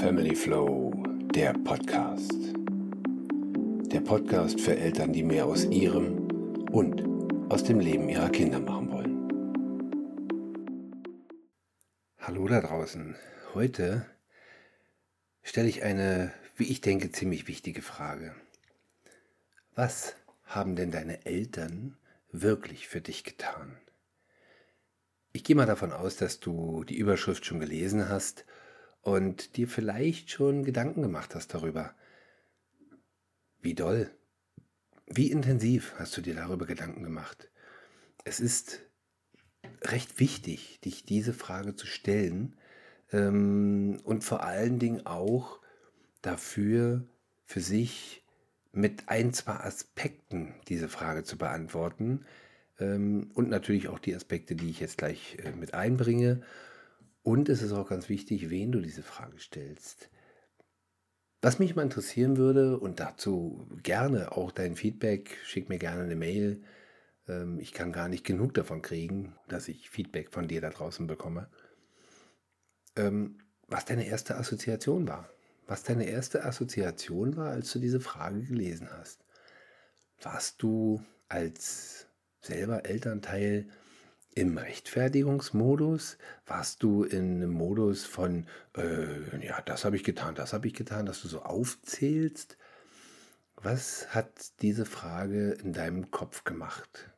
Family Flow, der Podcast. Der Podcast für Eltern, die mehr aus ihrem und aus dem Leben ihrer Kinder machen wollen. Hallo da draußen. Heute stelle ich eine, wie ich denke, ziemlich wichtige Frage. Was haben denn deine Eltern wirklich für dich getan? Ich gehe mal davon aus, dass du die Überschrift schon gelesen hast und dir vielleicht schon Gedanken gemacht hast darüber. Wie doll, wie intensiv hast du dir darüber Gedanken gemacht? Es ist recht wichtig, dich diese Frage zu stellen ähm, und vor allen Dingen auch dafür für sich mit ein, zwei Aspekten diese Frage zu beantworten ähm, und natürlich auch die Aspekte, die ich jetzt gleich äh, mit einbringe und es ist auch ganz wichtig, wen du diese Frage stellst. Was mich mal interessieren würde, und dazu gerne auch dein Feedback, schick mir gerne eine Mail. Ähm, ich kann gar nicht genug davon kriegen, dass ich Feedback von dir da draußen bekomme. Ähm, was deine erste Assoziation war. Was deine erste Assoziation war, als du diese Frage gelesen hast. Warst du als selber Elternteil im Rechtfertigungsmodus? Warst du in einem Modus von, äh, ja, das habe ich getan, das habe ich getan, dass du so aufzählst? Was hat diese Frage in deinem Kopf gemacht?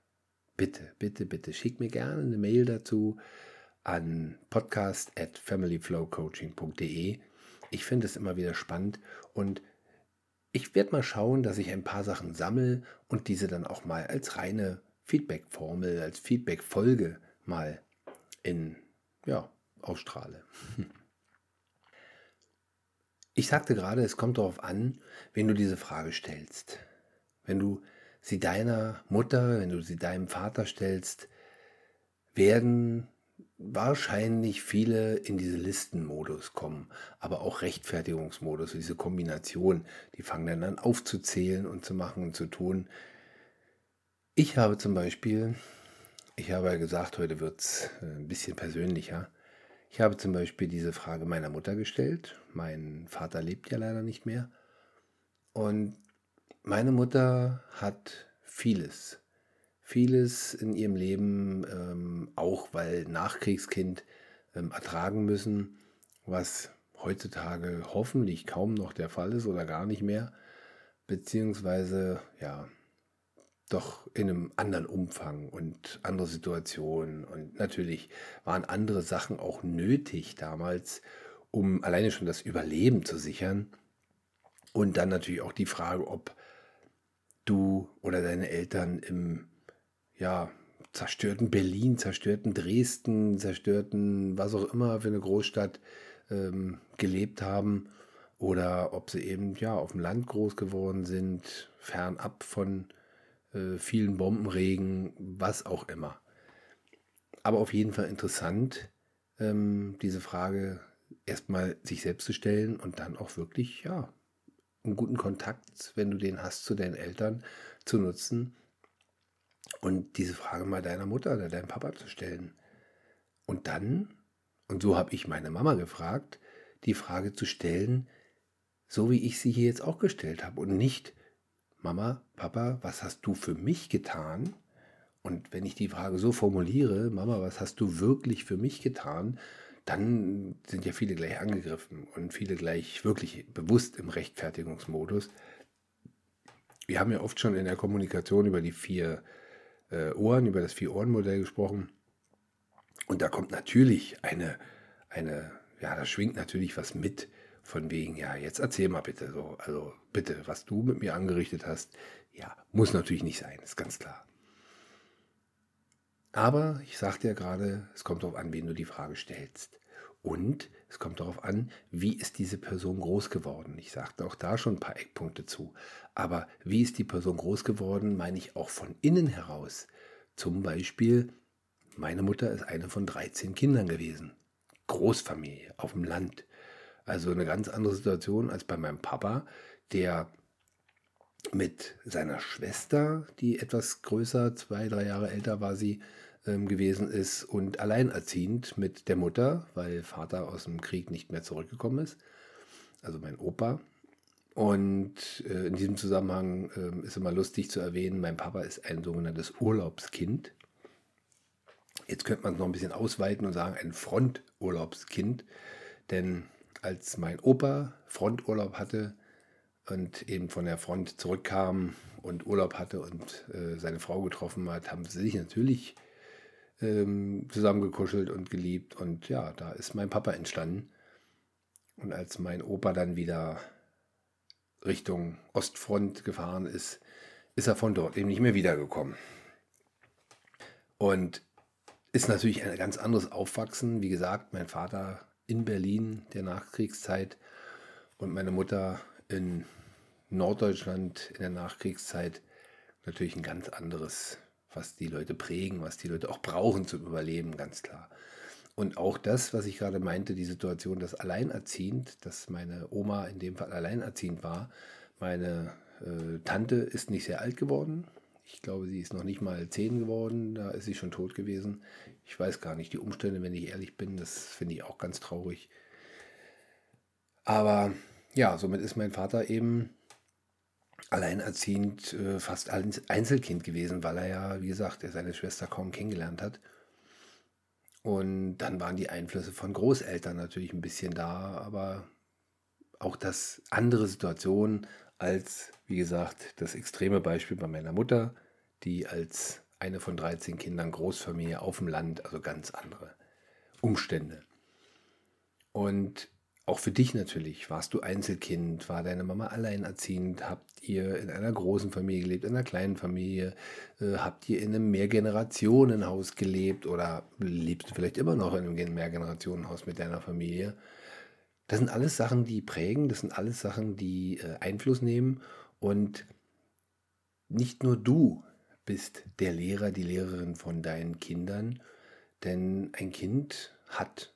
Bitte, bitte, bitte, schick mir gerne eine Mail dazu an podcast at familyflowcoaching.de. Ich finde es immer wieder spannend und ich werde mal schauen, dass ich ein paar Sachen sammle und diese dann auch mal als reine Feedback-Formel, als Feedback-Folge mal in, ja, ausstrahle. Ich sagte gerade, es kommt darauf an, wenn du diese Frage stellst. Wenn du sie deiner Mutter, wenn du sie deinem Vater stellst, werden wahrscheinlich viele in diese Listenmodus kommen, aber auch Rechtfertigungsmodus, diese Kombination, die fangen dann an aufzuzählen und zu machen und zu tun. Ich habe zum Beispiel, ich habe ja gesagt, heute wird es äh, ein bisschen persönlicher. Ich habe zum Beispiel diese Frage meiner Mutter gestellt. Mein Vater lebt ja leider nicht mehr. Und meine Mutter hat vieles, vieles in ihrem Leben, ähm, auch weil Nachkriegskind, ähm, ertragen müssen, was heutzutage hoffentlich kaum noch der Fall ist oder gar nicht mehr. Beziehungsweise, ja, doch in einem anderen Umfang und andere Situationen. Und natürlich waren andere Sachen auch nötig damals, um alleine schon das Überleben zu sichern. Und dann natürlich auch die Frage, ob du oder deine Eltern im ja, zerstörten Berlin, zerstörten Dresden, zerstörten was auch immer für eine Großstadt ähm, gelebt haben oder ob sie eben ja auf dem Land groß geworden sind, fernab von äh, vielen Bombenregen, was auch immer. Aber auf jeden Fall interessant, ähm, diese Frage erstmal sich selbst zu stellen und dann auch wirklich, ja, einen guten Kontakt, wenn du den hast, zu deinen Eltern zu nutzen und diese Frage mal deiner Mutter oder deinem Papa zu stellen. Und dann, und so habe ich meine Mama gefragt, die Frage zu stellen, so wie ich sie hier jetzt auch gestellt habe und nicht, Mama, Papa, was hast du für mich getan? Und wenn ich die Frage so formuliere, Mama, was hast du wirklich für mich getan? Dann sind ja viele gleich angegriffen und viele gleich wirklich bewusst im Rechtfertigungsmodus. Wir haben ja oft schon in der Kommunikation über die vier äh, Ohren, über das Vier-Ohren-Modell gesprochen. Und da kommt natürlich eine, eine, ja, da schwingt natürlich was mit von wegen, ja, jetzt erzähl mal bitte so, also bitte, was du mit mir angerichtet hast, ja, muss natürlich nicht sein, ist ganz klar. Aber ich sagte ja gerade, es kommt darauf an, wen du die Frage stellst. Und es kommt darauf an, wie ist diese Person groß geworden. Ich sagte auch da schon ein paar Eckpunkte zu. Aber wie ist die Person groß geworden, meine ich auch von innen heraus. Zum Beispiel, meine Mutter ist eine von 13 Kindern gewesen. Großfamilie auf dem Land. Also eine ganz andere Situation als bei meinem Papa, der mit seiner Schwester, die etwas größer, zwei, drei Jahre älter war sie, ähm, gewesen ist und alleinerziehend mit der Mutter, weil Vater aus dem Krieg nicht mehr zurückgekommen ist. also mein Opa. Und äh, in diesem Zusammenhang äh, ist immer lustig zu erwähnen, mein Papa ist ein sogenanntes Urlaubskind. Jetzt könnte man es noch ein bisschen ausweiten und sagen, ein Fronturlaubskind. Denn als mein Opa Fronturlaub hatte und eben von der Front zurückkam und Urlaub hatte und äh, seine Frau getroffen hat, haben sie sich natürlich ähm, zusammengekuschelt und geliebt. Und ja, da ist mein Papa entstanden. Und als mein Opa dann wieder Richtung Ostfront gefahren ist, ist er von dort eben nicht mehr wiedergekommen. Und ist natürlich ein ganz anderes Aufwachsen. Wie gesagt, mein Vater in Berlin der Nachkriegszeit und meine Mutter in Norddeutschland in der Nachkriegszeit natürlich ein ganz anderes, was die Leute prägen, was die Leute auch brauchen zum Überleben, ganz klar. Und auch das, was ich gerade meinte, die Situation, dass alleinerziehend, dass meine Oma in dem Fall alleinerziehend war. Meine äh, Tante ist nicht sehr alt geworden. Ich glaube, sie ist noch nicht mal zehn geworden. Da ist sie schon tot gewesen. Ich weiß gar nicht die Umstände, wenn ich ehrlich bin. Das finde ich auch ganz traurig. Aber ja, somit ist mein Vater eben alleinerziehend äh, fast Einzelkind gewesen, weil er ja, wie gesagt, er seine Schwester kaum kennengelernt hat. Und dann waren die Einflüsse von Großeltern natürlich ein bisschen da, aber auch das andere Situationen als, wie gesagt, das extreme Beispiel bei meiner Mutter, die als eine von 13 Kindern Großfamilie auf dem Land, also ganz andere Umstände. Und auch für dich natürlich. Warst du Einzelkind? War deine Mama alleinerziehend? Habt ihr in einer großen Familie gelebt, in einer kleinen Familie? Äh, habt ihr in einem Mehrgenerationenhaus gelebt oder lebst du vielleicht immer noch in einem Mehrgenerationenhaus mit deiner Familie? Das sind alles Sachen, die prägen, das sind alles Sachen, die äh, Einfluss nehmen und nicht nur du bist der Lehrer, die Lehrerin von deinen Kindern, denn ein Kind hat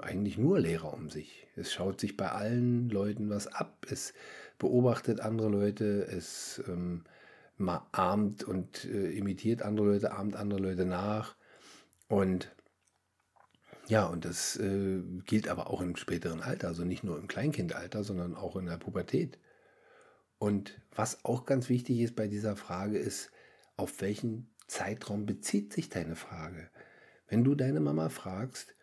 eigentlich nur Lehrer um sich. Es schaut sich bei allen Leuten was ab, es beobachtet andere Leute, es ähm, ahmt und äh, imitiert andere Leute, ahmt andere Leute nach. Und ja, und das äh, gilt aber auch im späteren Alter, also nicht nur im Kleinkindalter, sondern auch in der Pubertät. Und was auch ganz wichtig ist bei dieser Frage ist, auf welchen Zeitraum bezieht sich deine Frage? Wenn du deine Mama fragst,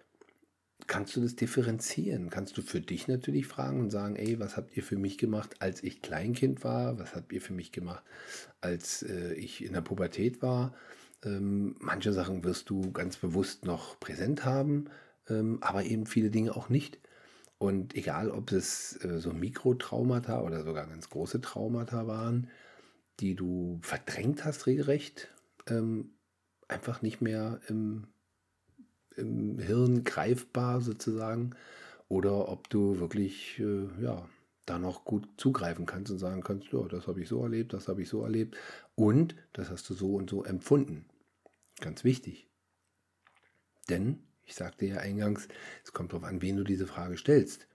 kannst du das differenzieren. Kannst du für dich natürlich fragen und sagen, ey, was habt ihr für mich gemacht, als ich Kleinkind war? Was habt ihr für mich gemacht, als äh, ich in der Pubertät war? Ähm, manche Sachen wirst du ganz bewusst noch präsent haben, ähm, aber eben viele Dinge auch nicht. Und egal, ob es äh, so Mikrotraumata oder sogar ganz große Traumata waren, die du verdrängt hast, regelrecht, ähm, einfach nicht mehr im im Hirn greifbar sozusagen oder ob du wirklich äh, ja, da noch gut zugreifen kannst und sagen kannst, ja, das habe ich so erlebt, das habe ich so erlebt und das hast du so und so empfunden. Ganz wichtig. Denn, ich sagte ja eingangs, es kommt darauf an, wen du diese Frage stellst.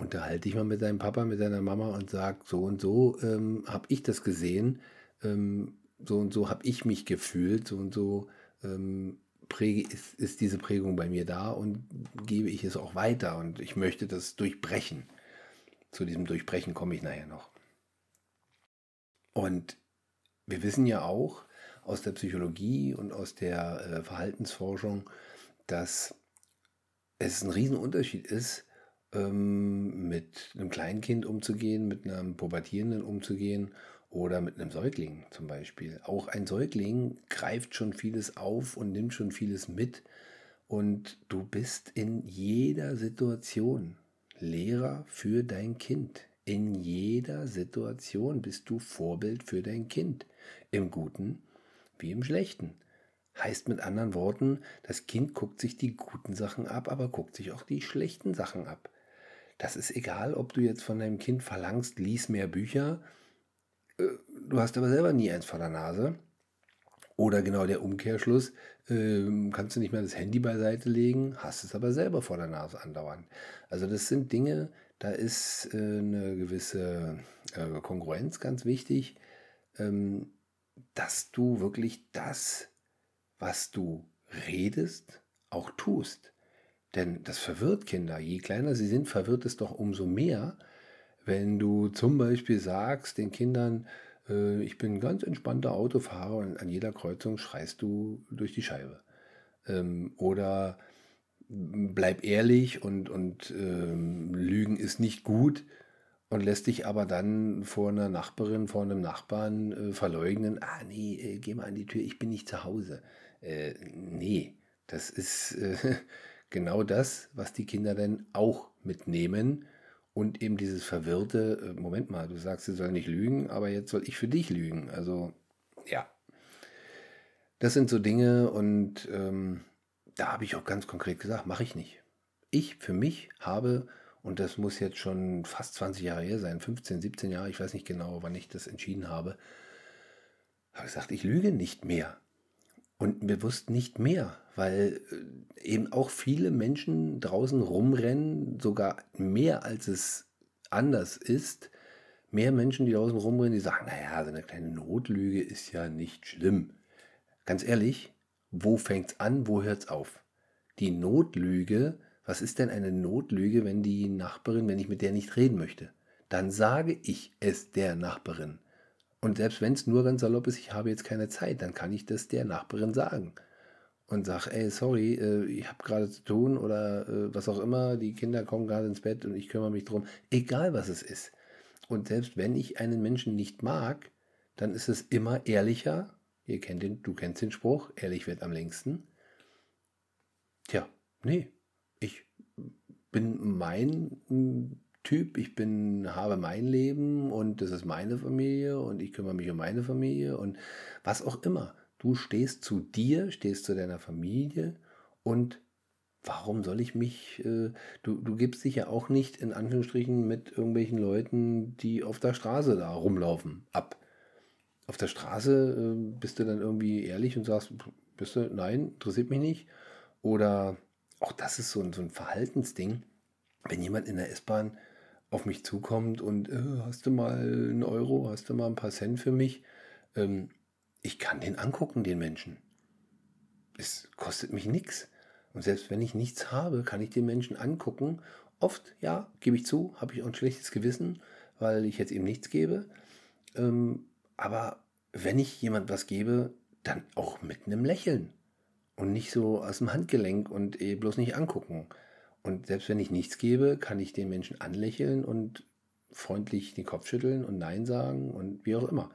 Unterhalte dich mal mit deinem Papa, mit deiner Mama und sag, so und so ähm, habe ich das gesehen, ähm, so und so habe ich mich gefühlt, so und so ähm, präge, ist, ist diese Prägung bei mir da und gebe ich es auch weiter und ich möchte das durchbrechen. Zu diesem Durchbrechen komme ich nachher noch. Und wir wissen ja auch aus der Psychologie und aus der äh, Verhaltensforschung, dass es ein Riesenunterschied ist, ähm, mit einem Kleinkind umzugehen, mit einem Pubertierenden umzugehen oder mit einem Säugling zum Beispiel. Auch ein Säugling greift schon vieles auf und nimmt schon vieles mit. Und du bist in jeder Situation Lehrer für dein Kind. In jeder Situation bist du Vorbild für dein Kind. Im Guten wie im Schlechten. Heißt mit anderen Worten, das Kind guckt sich die guten Sachen ab, aber guckt sich auch die schlechten Sachen ab. Das ist egal, ob du jetzt von deinem Kind verlangst, lies mehr Bücher du hast aber selber nie eins vor der Nase. Oder genau der Umkehrschluss, äh, kannst du nicht mehr das Handy beiseite legen, hast es aber selber vor der Nase andauernd. Also das sind Dinge, da ist äh, eine gewisse äh, Kongruenz ganz wichtig, ähm, dass du wirklich das, was du redest, auch tust. Denn das verwirrt Kinder. Je kleiner sie sind, verwirrt es doch umso mehr, wenn du zum Beispiel sagst den Kindern, äh, ich bin ein ganz entspannter Autofahrer und an jeder Kreuzung schreist du durch die Scheibe. Ähm, oder bleib ehrlich und, und ähm, Lügen ist nicht gut und lässt dich aber dann vor einer Nachbarin, vor einem Nachbarn äh, verleugnen, ah nee, äh, geh mal an die Tür, ich bin nicht zu Hause. Äh, nee, das ist äh, genau das, was die Kinder dann auch mitnehmen und eben dieses verwirrte, äh, Moment mal, du sagst, sie sollen nicht lügen, aber jetzt soll ich für dich lügen. Also ja, das sind so Dinge und ähm, da habe ich auch ganz konkret gesagt, mache ich nicht. Ich für mich habe und das muss jetzt schon fast 20 Jahre her sein, 15, 17 Jahre, ich weiß nicht genau, wann ich das entschieden habe, habe gesagt, ich lüge nicht mehr. Und bewusst nicht mehr, weil äh, eben auch viele Menschen draußen rumrennen, sogar mehr als es anders ist. Mehr Menschen, die draußen rumrennen, die sagen, naja, so eine kleine Notlüge ist ja nicht schlimm. Ganz ehrlich, wo fängt es an, wo hört es auf? Die Notlüge was ist denn eine Notlüge, wenn die Nachbarin, wenn ich mit der nicht reden möchte? Dann sage ich es der Nachbarin. Und selbst wenn es nur ganz salopp ist, ich habe jetzt keine Zeit, dann kann ich das der Nachbarin sagen. Und sage, ey, sorry, äh, ich habe gerade zu tun oder äh, was auch immer, die Kinder kommen gerade ins Bett und ich kümmere mich drum. Egal was es ist. Und selbst wenn ich einen Menschen nicht mag, dann ist es immer ehrlicher. Ihr kennt den, du kennst den Spruch, ehrlich wird am längsten. Tja, nee, ich bin mein Typ, ich bin, habe mein Leben und das ist meine Familie und ich kümmere mich um meine Familie und was auch immer. Du stehst zu dir, stehst zu deiner Familie und warum soll ich mich, äh, du, du gibst dich ja auch nicht in Anführungsstrichen mit irgendwelchen Leuten, die auf der Straße da rumlaufen, ab. Auf der Straße äh, bist du dann irgendwie ehrlich und sagst, bist du, nein, interessiert mich nicht. Oder auch das ist so so ein Verhaltensding. Wenn jemand in der S-Bahn auf mich zukommt und äh, hast du mal einen Euro, hast du mal ein paar Cent für mich, ähm, ich kann den angucken, den Menschen. Es kostet mich nichts. Und selbst wenn ich nichts habe, kann ich den Menschen angucken. Oft, ja, gebe ich zu, habe ich auch ein schlechtes Gewissen, weil ich jetzt eben nichts gebe. Ähm, aber wenn ich jemand was gebe, dann auch mit einem Lächeln und nicht so aus dem Handgelenk und eh bloß nicht angucken. Und selbst wenn ich nichts gebe, kann ich den Menschen anlächeln und freundlich den Kopf schütteln und Nein sagen und wie auch immer.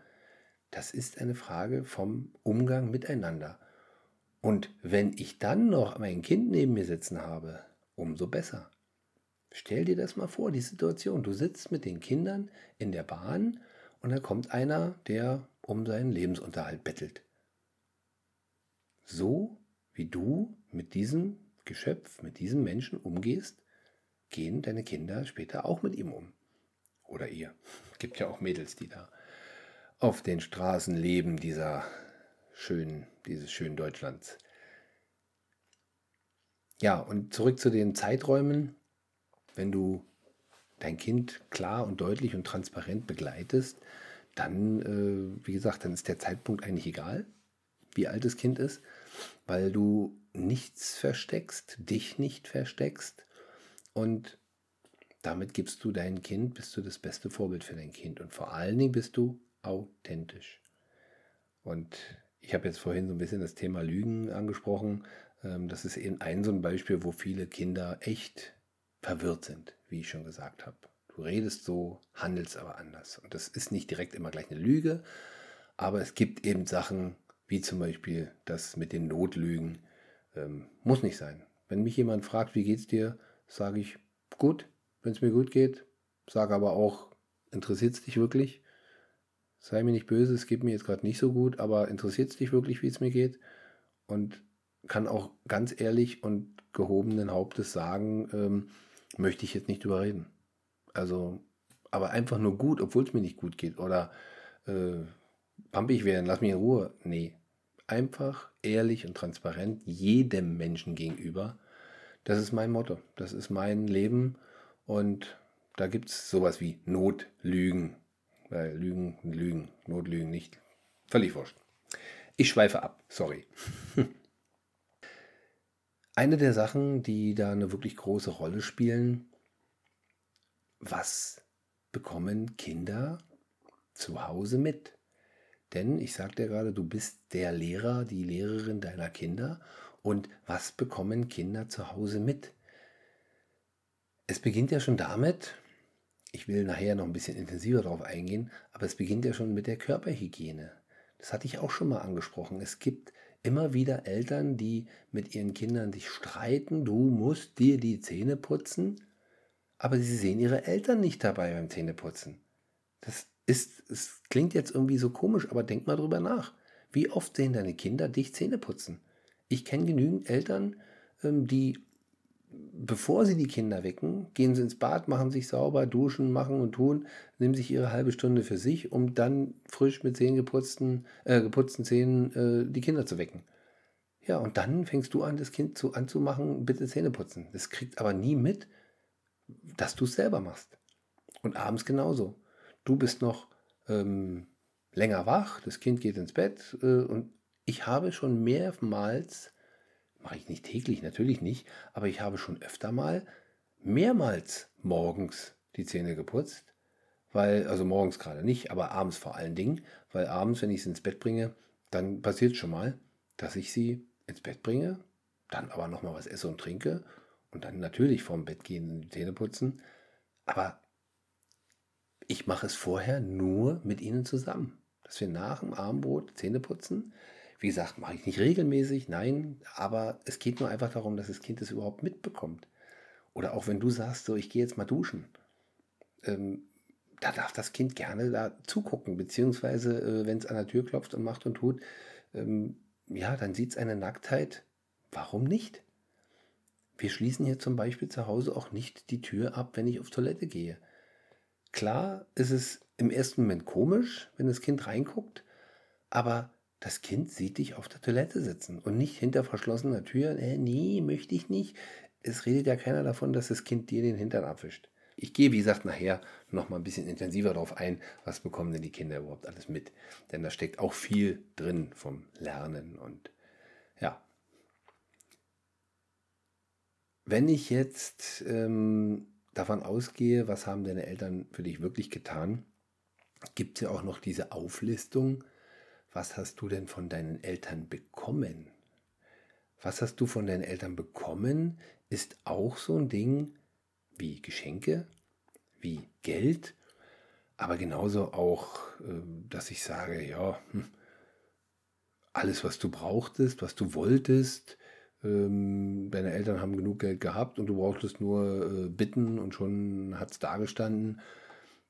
Das ist eine Frage vom Umgang miteinander. Und wenn ich dann noch mein Kind neben mir sitzen habe, umso besser. Stell dir das mal vor, die Situation. Du sitzt mit den Kindern in der Bahn und da kommt einer, der um seinen Lebensunterhalt bettelt. So wie du mit diesem Geschöpf, mit diesem Menschen umgehst, gehen deine Kinder später auch mit ihm um. Oder ihr. Gibt ja auch Mädels, die da auf den Straßen leben dieser schönen, dieses schönen Deutschlands. Ja, und zurück zu den Zeiträumen. Wenn du dein Kind klar und deutlich und transparent begleitest, dann, äh, wie gesagt, dann ist der Zeitpunkt eigentlich egal, wie alt das Kind ist weil du nichts versteckst, dich nicht versteckst und damit gibst du dein Kind, bist du das beste Vorbild für dein Kind und vor allen Dingen bist du authentisch. Und ich habe jetzt vorhin so ein bisschen das Thema Lügen angesprochen. Ähm, das ist eben ein so ein Beispiel, wo viele Kinder echt verwirrt sind, wie ich schon gesagt habe. Du redest so, handelst aber anders. Und das ist nicht direkt immer gleich eine Lüge, aber es gibt eben Sachen, wie zum Beispiel das mit den Notlügen. Ähm, muss nicht sein. Wenn mich jemand fragt, wie geht's dir, sage ich, gut, wenn es mir gut geht. Sage aber auch, interessiert es dich wirklich? Sei mir nicht böse, es geht mir jetzt gerade nicht so gut, aber interessiert es dich wirklich, wie es mir geht? Und kann auch ganz ehrlich und gehobenen Hauptes sagen, ähm, möchte ich jetzt nicht drüber reden. Also, aber einfach nur gut, obwohl es mir nicht gut geht. Oder äh, pampig werden, lass mich in Ruhe. Nee. Einfach ehrlich und transparent jedem Menschen gegenüber. Das ist mein Motto. Das ist mein Leben. Und da gibt es sowas wie Notlügen. Weil Lügen, Lügen, Notlügen nicht. Völlig wurscht. Ich schweife ab, sorry. Eine der Sachen, die da eine wirklich große Rolle spielen, was bekommen Kinder zu Hause mit? Denn ich sagte ja gerade, du bist der Lehrer, die Lehrerin deiner Kinder. Und was bekommen Kinder zu Hause mit? Es beginnt ja schon damit, ich will nachher noch ein bisschen intensiver darauf eingehen, aber es beginnt ja schon mit der Körperhygiene. Das hatte ich auch schon mal angesprochen. Es gibt immer wieder Eltern, die mit ihren Kindern sich streiten, du musst dir die Zähne putzen, aber sie sehen ihre Eltern nicht dabei beim Zähneputzen. Das ist, es klingt jetzt irgendwie so komisch, aber denk mal drüber nach. Wie oft sehen deine Kinder dich Zähne putzen? Ich kenne genügend Eltern, ähm, die bevor sie die Kinder wecken, gehen sie ins Bad, machen sich sauber, duschen, machen und tun, nehmen sich ihre halbe Stunde für sich, um dann frisch mit Zähnen geputzten, äh, geputzten Zähnen äh, die Kinder zu wecken. Ja, und dann fängst du an, das Kind zu, anzumachen, bitte Zähne putzen. Das kriegt aber nie mit, dass du es selber machst. Und abends genauso. Du bist noch ähm, länger wach, das Kind geht ins Bett äh, und ich habe schon mehrmals mache ich nicht täglich, natürlich nicht, aber ich habe schon öfter mal mehrmals morgens die Zähne geputzt, weil, also morgens gerade nicht, aber abends vor allen Dingen, weil abends, wenn ich sie ins Bett bringe, dann passiert schon mal, dass ich sie ins Bett bringe, dann aber nochmal was esse und trinke und dann natürlich vorm Bett gehen und die Zähne putzen, aber ich mache es vorher nur mit ihnen zusammen, dass wir nach dem Abendbrot Zähne putzen, wie gesagt, mache ich nicht regelmäßig, nein, aber es geht nur einfach darum, dass das Kind es überhaupt mitbekommt. Oder auch wenn du sagst, so, ich gehe jetzt mal duschen, ähm, da darf das Kind gerne da zugucken, beziehungsweise äh, wenn es an der Tür klopft und macht und tut, ähm, ja, dann sieht es eine Nacktheit. Warum nicht? Wir schließen hier zum Beispiel zu Hause auch nicht die Tür ab, wenn ich auf Toilette gehe. Klar ist es im ersten Moment komisch, wenn das Kind reinguckt, aber das Kind sieht dich auf der Toilette sitzen und nicht hinter verschlossener Tür. Äh, nee, möchte ich nicht. Es redet ja keiner davon, dass das Kind dir den Hintern abwischt. Ich gehe, wie gesagt, nachher noch mal ein bisschen intensiver darauf ein, was bekommen denn die Kinder überhaupt alles mit. Denn da steckt auch viel drin vom Lernen und ja. Wenn ich jetzt ähm, davon ausgehe, was haben deine Eltern für dich wirklich getan, gibt es ja auch noch diese Auflistung was hast du denn von deinen Eltern bekommen? Was hast du von deinen Eltern bekommen, ist auch so ein Ding wie Geschenke, wie Geld, aber genauso auch, ähm, dass ich sage, ja, hm, alles, was du brauchtest, was du wolltest, ähm, deine Eltern haben genug Geld gehabt und du brauchtest nur äh, bitten und schon hat es dagestanden,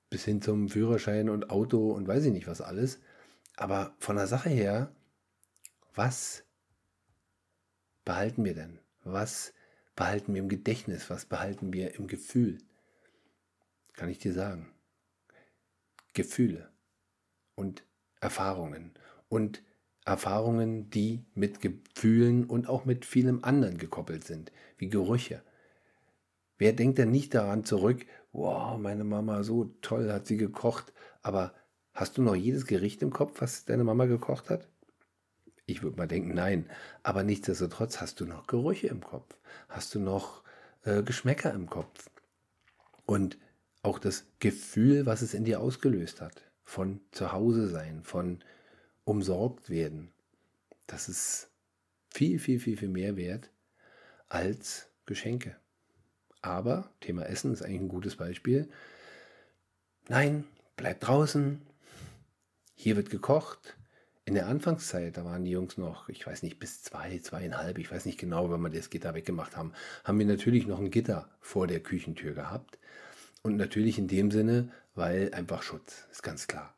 bis hin zum Führerschein und Auto und weiß ich nicht was alles. Aber von der Sache her, was behalten wir denn? Was behalten wir im Gedächtnis? Was behalten wir im Gefühl? Kann ich dir sagen. Gefühle und Erfahrungen und Erfahrungen, die mit Gefühlen und auch mit vielem anderen gekoppelt sind, wie Gerüche. Wer denkt denn nicht daran zurück, wow, meine Mama so toll hat sie gekocht, aber Hast du noch jedes Gericht im Kopf, was deine Mama gekocht hat? Ich würde mal denken, nein. Aber nichtsdestotrotz hast du noch Gerüche im Kopf. Hast du noch äh, Geschmäcker im Kopf. Und auch das Gefühl, was es in dir ausgelöst hat. Von zu Hause sein, von umsorgt werden. Das ist viel, viel, viel, viel mehr wert als Geschenke. Aber Thema Essen ist eigentlich ein gutes Beispiel. Nein, bleib draußen, hier wird gekocht. In der Anfangszeit, da waren die Jungs noch, ich weiß nicht, bis zwei, zweieinhalb, ich weiß nicht genau, wenn wir das Gitter weggemacht haben, haben wir natürlich noch ein Gitter vor der Küchentür gehabt. Und natürlich in dem Sinne, weil einfach Schutz, ist ganz klar.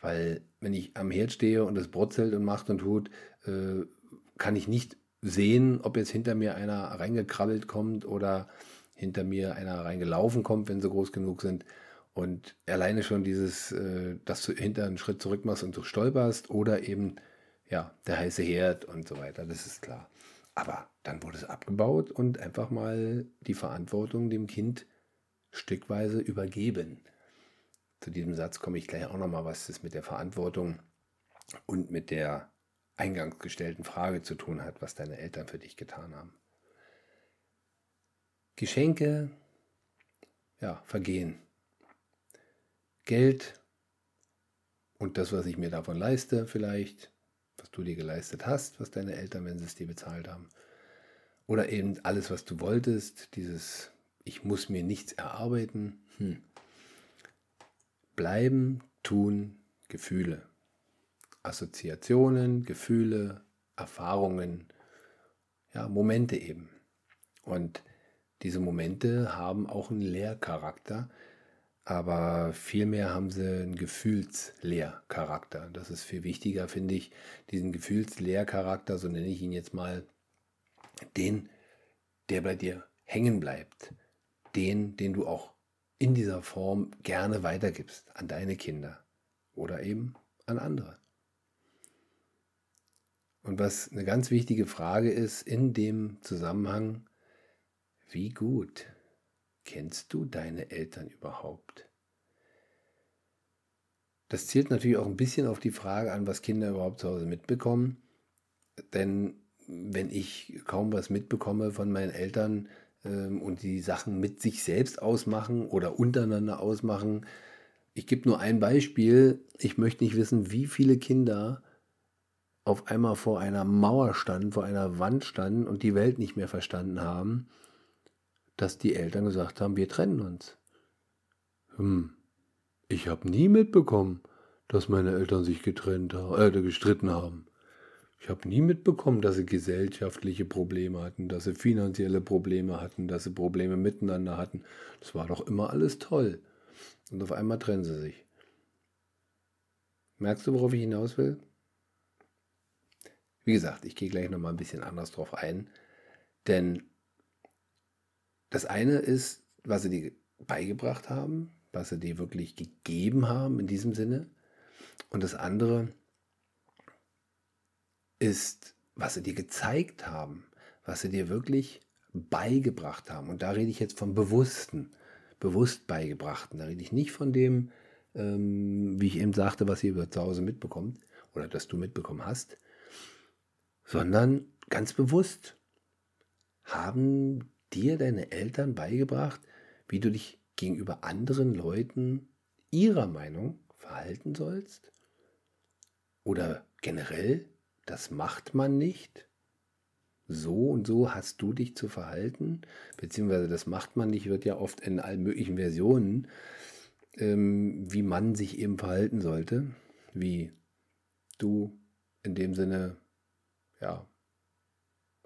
Weil wenn ich am Herd stehe und es brutzelt und macht und tut, äh, kann ich nicht sehen, ob jetzt hinter mir einer reingekrabbelt kommt oder hinter mir einer reingelaufen kommt, wenn sie groß genug sind. Und alleine schon dieses, äh, dass du hinter einen Schritt zurück machst und du stolperst oder eben, ja, der heiße Herd und so weiter, das ist klar. Aber dann wurde es abgebaut und einfach mal die Verantwortung dem Kind stückweise übergeben. Zu diesem Satz komme ich gleich auch nochmal, was das mit der Verantwortung und mit der eingangs gestellten Frage zu tun hat, was deine Eltern für dich getan haben. Geschenke, ja, vergehen. Geld und das, was ich mir davon leiste, vielleicht, was du dir geleistet hast, was deine Eltern, wenn sie es dir bezahlt haben. Oder eben alles, was du wolltest, dieses Ich muss mir nichts erarbeiten. Hm. Bleiben, tun, Gefühle. Assoziationen, Gefühle, Erfahrungen, ja, Momente eben. Und diese Momente haben auch einen Lehrcharakter, aber vielmehr haben sie einen Gefühlslehrcharakter. Das ist viel wichtiger, finde ich, diesen Gefühlslehrcharakter, so nenne ich ihn jetzt mal, den, der bei dir hängen bleibt, den, den du auch in dieser Form gerne weitergibst an deine Kinder oder eben an andere. Und was eine ganz wichtige Frage ist in dem Zusammenhang, wie gut kennst du deine Eltern überhaupt? Das zielt natürlich auch ein bisschen auf die Frage an, was Kinder überhaupt zu Hause mitbekommen. Denn wenn ich kaum was mitbekomme von meinen Eltern ähm, und die Sachen mit sich selbst ausmachen oder untereinander ausmachen, ich gebe nur ein Beispiel. Ich möchte nicht wissen, wie viele Kinder auf einmal vor einer Mauer standen, vor einer Wand standen und die Welt nicht mehr verstanden haben, dass die Eltern gesagt haben, wir trennen uns. Hm, ich habe nie mitbekommen, dass meine Eltern sich getrennt haben, äh, gestritten haben. Ich habe nie mitbekommen, dass sie gesellschaftliche Probleme hatten, dass sie finanzielle Probleme hatten, dass sie Probleme miteinander hatten. Das war doch immer alles toll. Und auf einmal trennen sie sich. Merkst du, worauf ich hinaus will? Wie gesagt, ich gehe gleich nochmal ein bisschen anders drauf ein. Denn das eine ist, was sie dir beigebracht haben, was sie dir wirklich gegeben haben in diesem Sinne. Und das andere ist, was sie dir gezeigt haben, was sie dir wirklich beigebracht haben. Und da rede ich jetzt vom Bewussten, bewusst beigebrachten. Da rede ich nicht von dem, ähm, wie ich eben sagte, was ihr zu Hause mitbekommt oder dass du mitbekommen hast, sondern ganz bewusst haben dir deine Eltern beigebracht, wie du dich gegenüber anderen Leuten ihrer Meinung verhalten sollst oder generell das macht man nicht. So und so hast du dich zu verhalten, beziehungsweise das macht man nicht, wird ja oft in allen möglichen Versionen, ähm, wie man sich eben verhalten sollte, wie du in dem Sinne, ja,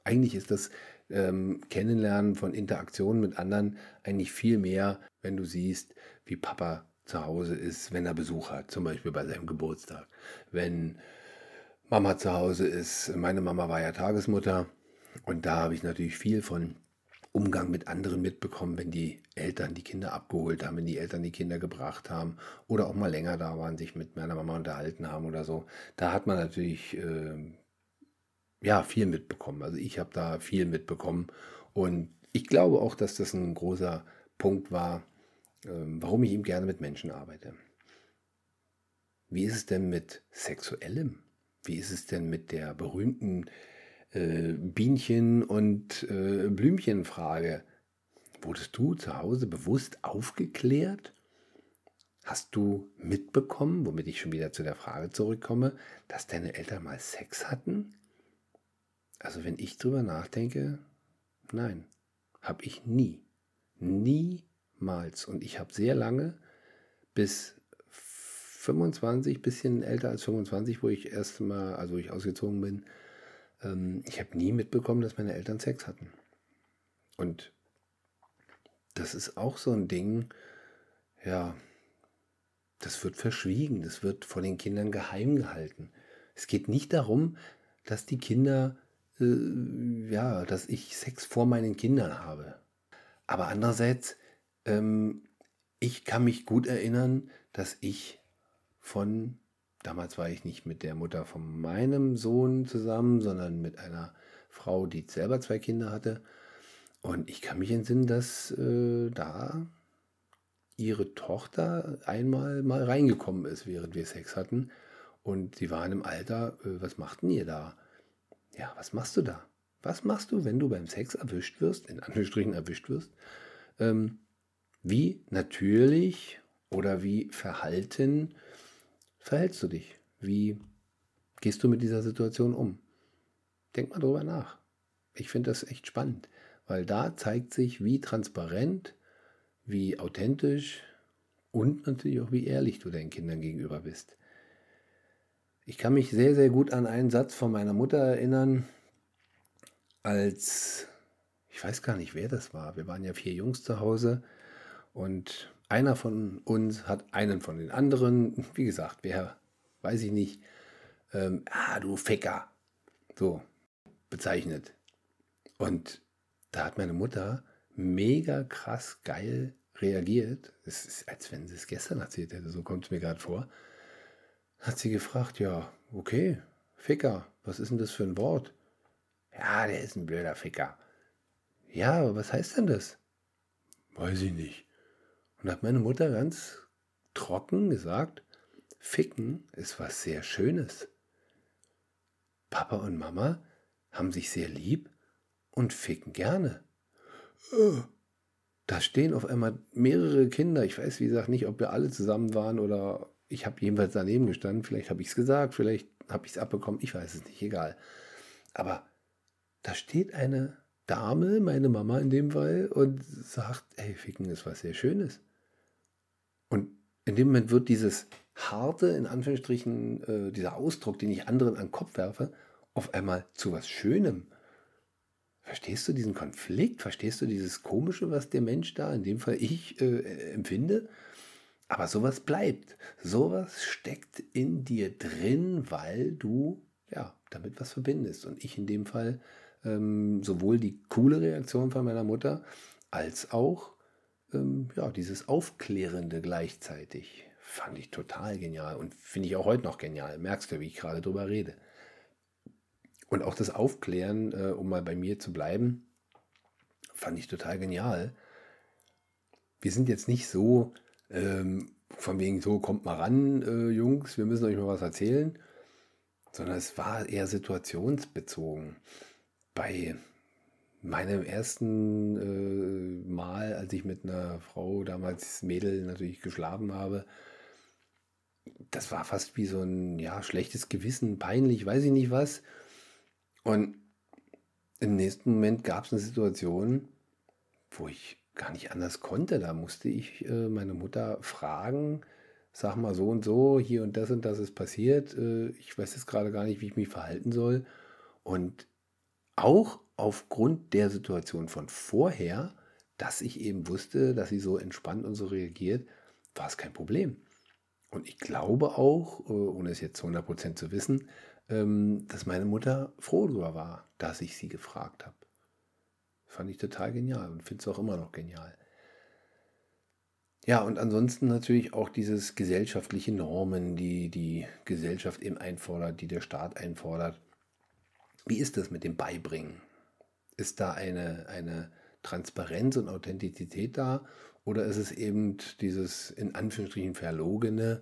eigentlich ist das ähm, Kennenlernen von Interaktionen mit anderen eigentlich viel mehr, wenn du siehst, wie Papa zu Hause ist, wenn er Besuch hat, zum Beispiel bei seinem Geburtstag, wenn Mama zu Hause ist. Meine Mama war ja Tagesmutter und da habe ich natürlich viel von Umgang mit anderen mitbekommen, wenn die Eltern die Kinder abgeholt haben, wenn die Eltern die Kinder gebracht haben oder auch mal länger da waren, sich mit meiner Mama unterhalten haben oder so. Da hat man natürlich äh, ja viel mitbekommen. Also ich habe da viel mitbekommen und ich glaube auch, dass das ein großer Punkt war, äh, warum ich eben gerne mit Menschen arbeite. Wie ist es denn mit Sexuellem? Wie ist es denn mit der berühmten äh, Bienchen- und äh, Blümchenfrage? Wurdest du zu Hause bewusst aufgeklärt? Hast du mitbekommen, womit ich schon wieder zu der Frage zurückkomme, dass deine Eltern mal Sex hatten? Also wenn ich drüber nachdenke, nein, habe ich nie. Niemals. Und ich habe sehr lange, bis 25, bisschen älter als 25, wo ich erst mal, also wo ich ausgezogen bin, ähm, ich habe nie mitbekommen, dass meine Eltern Sex hatten. Und das ist auch so ein Ding, ja, das wird verschwiegen, das wird vor den Kindern geheim gehalten. Es geht nicht darum, dass die Kinder, äh, ja, dass ich Sex vor meinen Kindern habe. Aber andererseits, ähm, ich kann mich gut erinnern, dass ich von, damals war ich nicht mit der Mutter von meinem Sohn zusammen, sondern mit einer Frau, die selber zwei Kinder hatte. Und ich kann mich entsinnen, dass äh, da ihre Tochter einmal mal reingekommen ist, während wir Sex hatten. Und sie waren im Alter, äh, was machten ihr da? Ja, was machst du da? Was machst du, wenn du beim Sex erwischt wirst, in Anführungsstrichen erwischt wirst? Ähm, wie natürlich Oder wie verhalten verhältst du dich? Wie gehst du mit dieser Situation um? Denk mal drüber nach. Ich finde das echt spannend, weil da zeigt sich, wie transparent, wie authentisch und natürlich auch, wie ehrlich du deinen Kindern gegenüber bist. Ich kann mich sehr, sehr gut an einen Satz von meiner Mutter erinnern, als, ich weiß gar nicht, wer das war. Wir waren ja vier Jungs zu Hause und einer von uns hat einen von den anderen, wie gesagt, wer, weiß ich nicht, ähm, ah, du Ficker, so bezeichnet. Und da hat meine Mutter mega krass geil reagiert. Es ist, als wenn sie es gestern erzählt hätte, so kommt es mir gerade vor hat sie gefragt, ja, okay, Ficker, was ist denn das für ein Wort? Ja, der ist ein blöder Ficker. Ja, aber was heißt denn das? Weiß ich nicht. Und hat meine Mutter ganz trocken gesagt, Ficken ist was sehr Schönes. Papa und Mama haben sich sehr lieb und ficken gerne. Da stehen auf einmal mehrere Kinder. Ich weiß, wie gesagt, nicht, ob wir alle zusammen waren oder ich habe jedenfalls daneben gestanden, vielleicht habe ich es gesagt, vielleicht habe ich es abbekommen, ich weiß es nicht, egal. Aber da steht eine Dame, meine Mama in dem Fall, und sagt, hey, Ficken ist was sehr Schönes. Und in dem Moment wird dieses harte, in Anführungsstrichen, äh, dieser Ausdruck, den ich anderen an den Kopf werfe, auf einmal zu was Schönem. Verstehst du diesen Konflikt? Verstehst du dieses Komische, was der Mensch da, in dem Fall ich, äh, empfinde? Aber sowas bleibt. Sowas steckt in dir drin, weil du ja damit was verbindest. Und ich in dem Fall ähm, sowohl die coole Reaktion von meiner Mutter als auch ähm, ja, dieses Aufklärende gleichzeitig. Fand ich total genial und finde ich auch heute noch genial. Merkst du, wie ich gerade drüber rede. Und auch das Aufklären, äh, um mal bei mir zu bleiben, fand ich total genial. Wir sind jetzt nicht so ähm, von wegen so, kommt mal ran, äh, Jungs, wir müssen euch mal was erzählen, sondern es war eher situationsbezogen. Bei meinem ersten äh, Mal, als ich mit einer Frau, damals Mädel, natürlich geschlafen habe, das war fast wie so ein ja, schlechtes Gewissen, peinlich, weiß ich nicht was. Und im nächsten Moment gab es eine Situation, wo ich gar nicht anders konnte. Da musste ich äh, meine Mutter fragen, sag mal so und so, hier und das und das ist passiert. Äh, ich weiß jetzt gerade gar nicht, wie ich mich verhalten soll. Und auch aufgrund der Situation von vorher, dass ich eben wusste, dass sie so entspannt und so reagiert, war es kein Problem. Und ich glaube auch, äh, ohne es jetzt zu 100% zu wissen, ähm, dass meine Mutter froh darüber war, dass ich sie gefragt habe. Fand ich total genial und finde es auch immer noch genial. Ja, und ansonsten natürlich auch dieses gesellschaftliche Normen, die die Gesellschaft eben einfordert, die der Staat einfordert. Wie ist das mit dem Beibringen? Ist da eine, eine Transparenz und Authentizität da? Oder ist es eben dieses in Anführungsstrichen verlogene,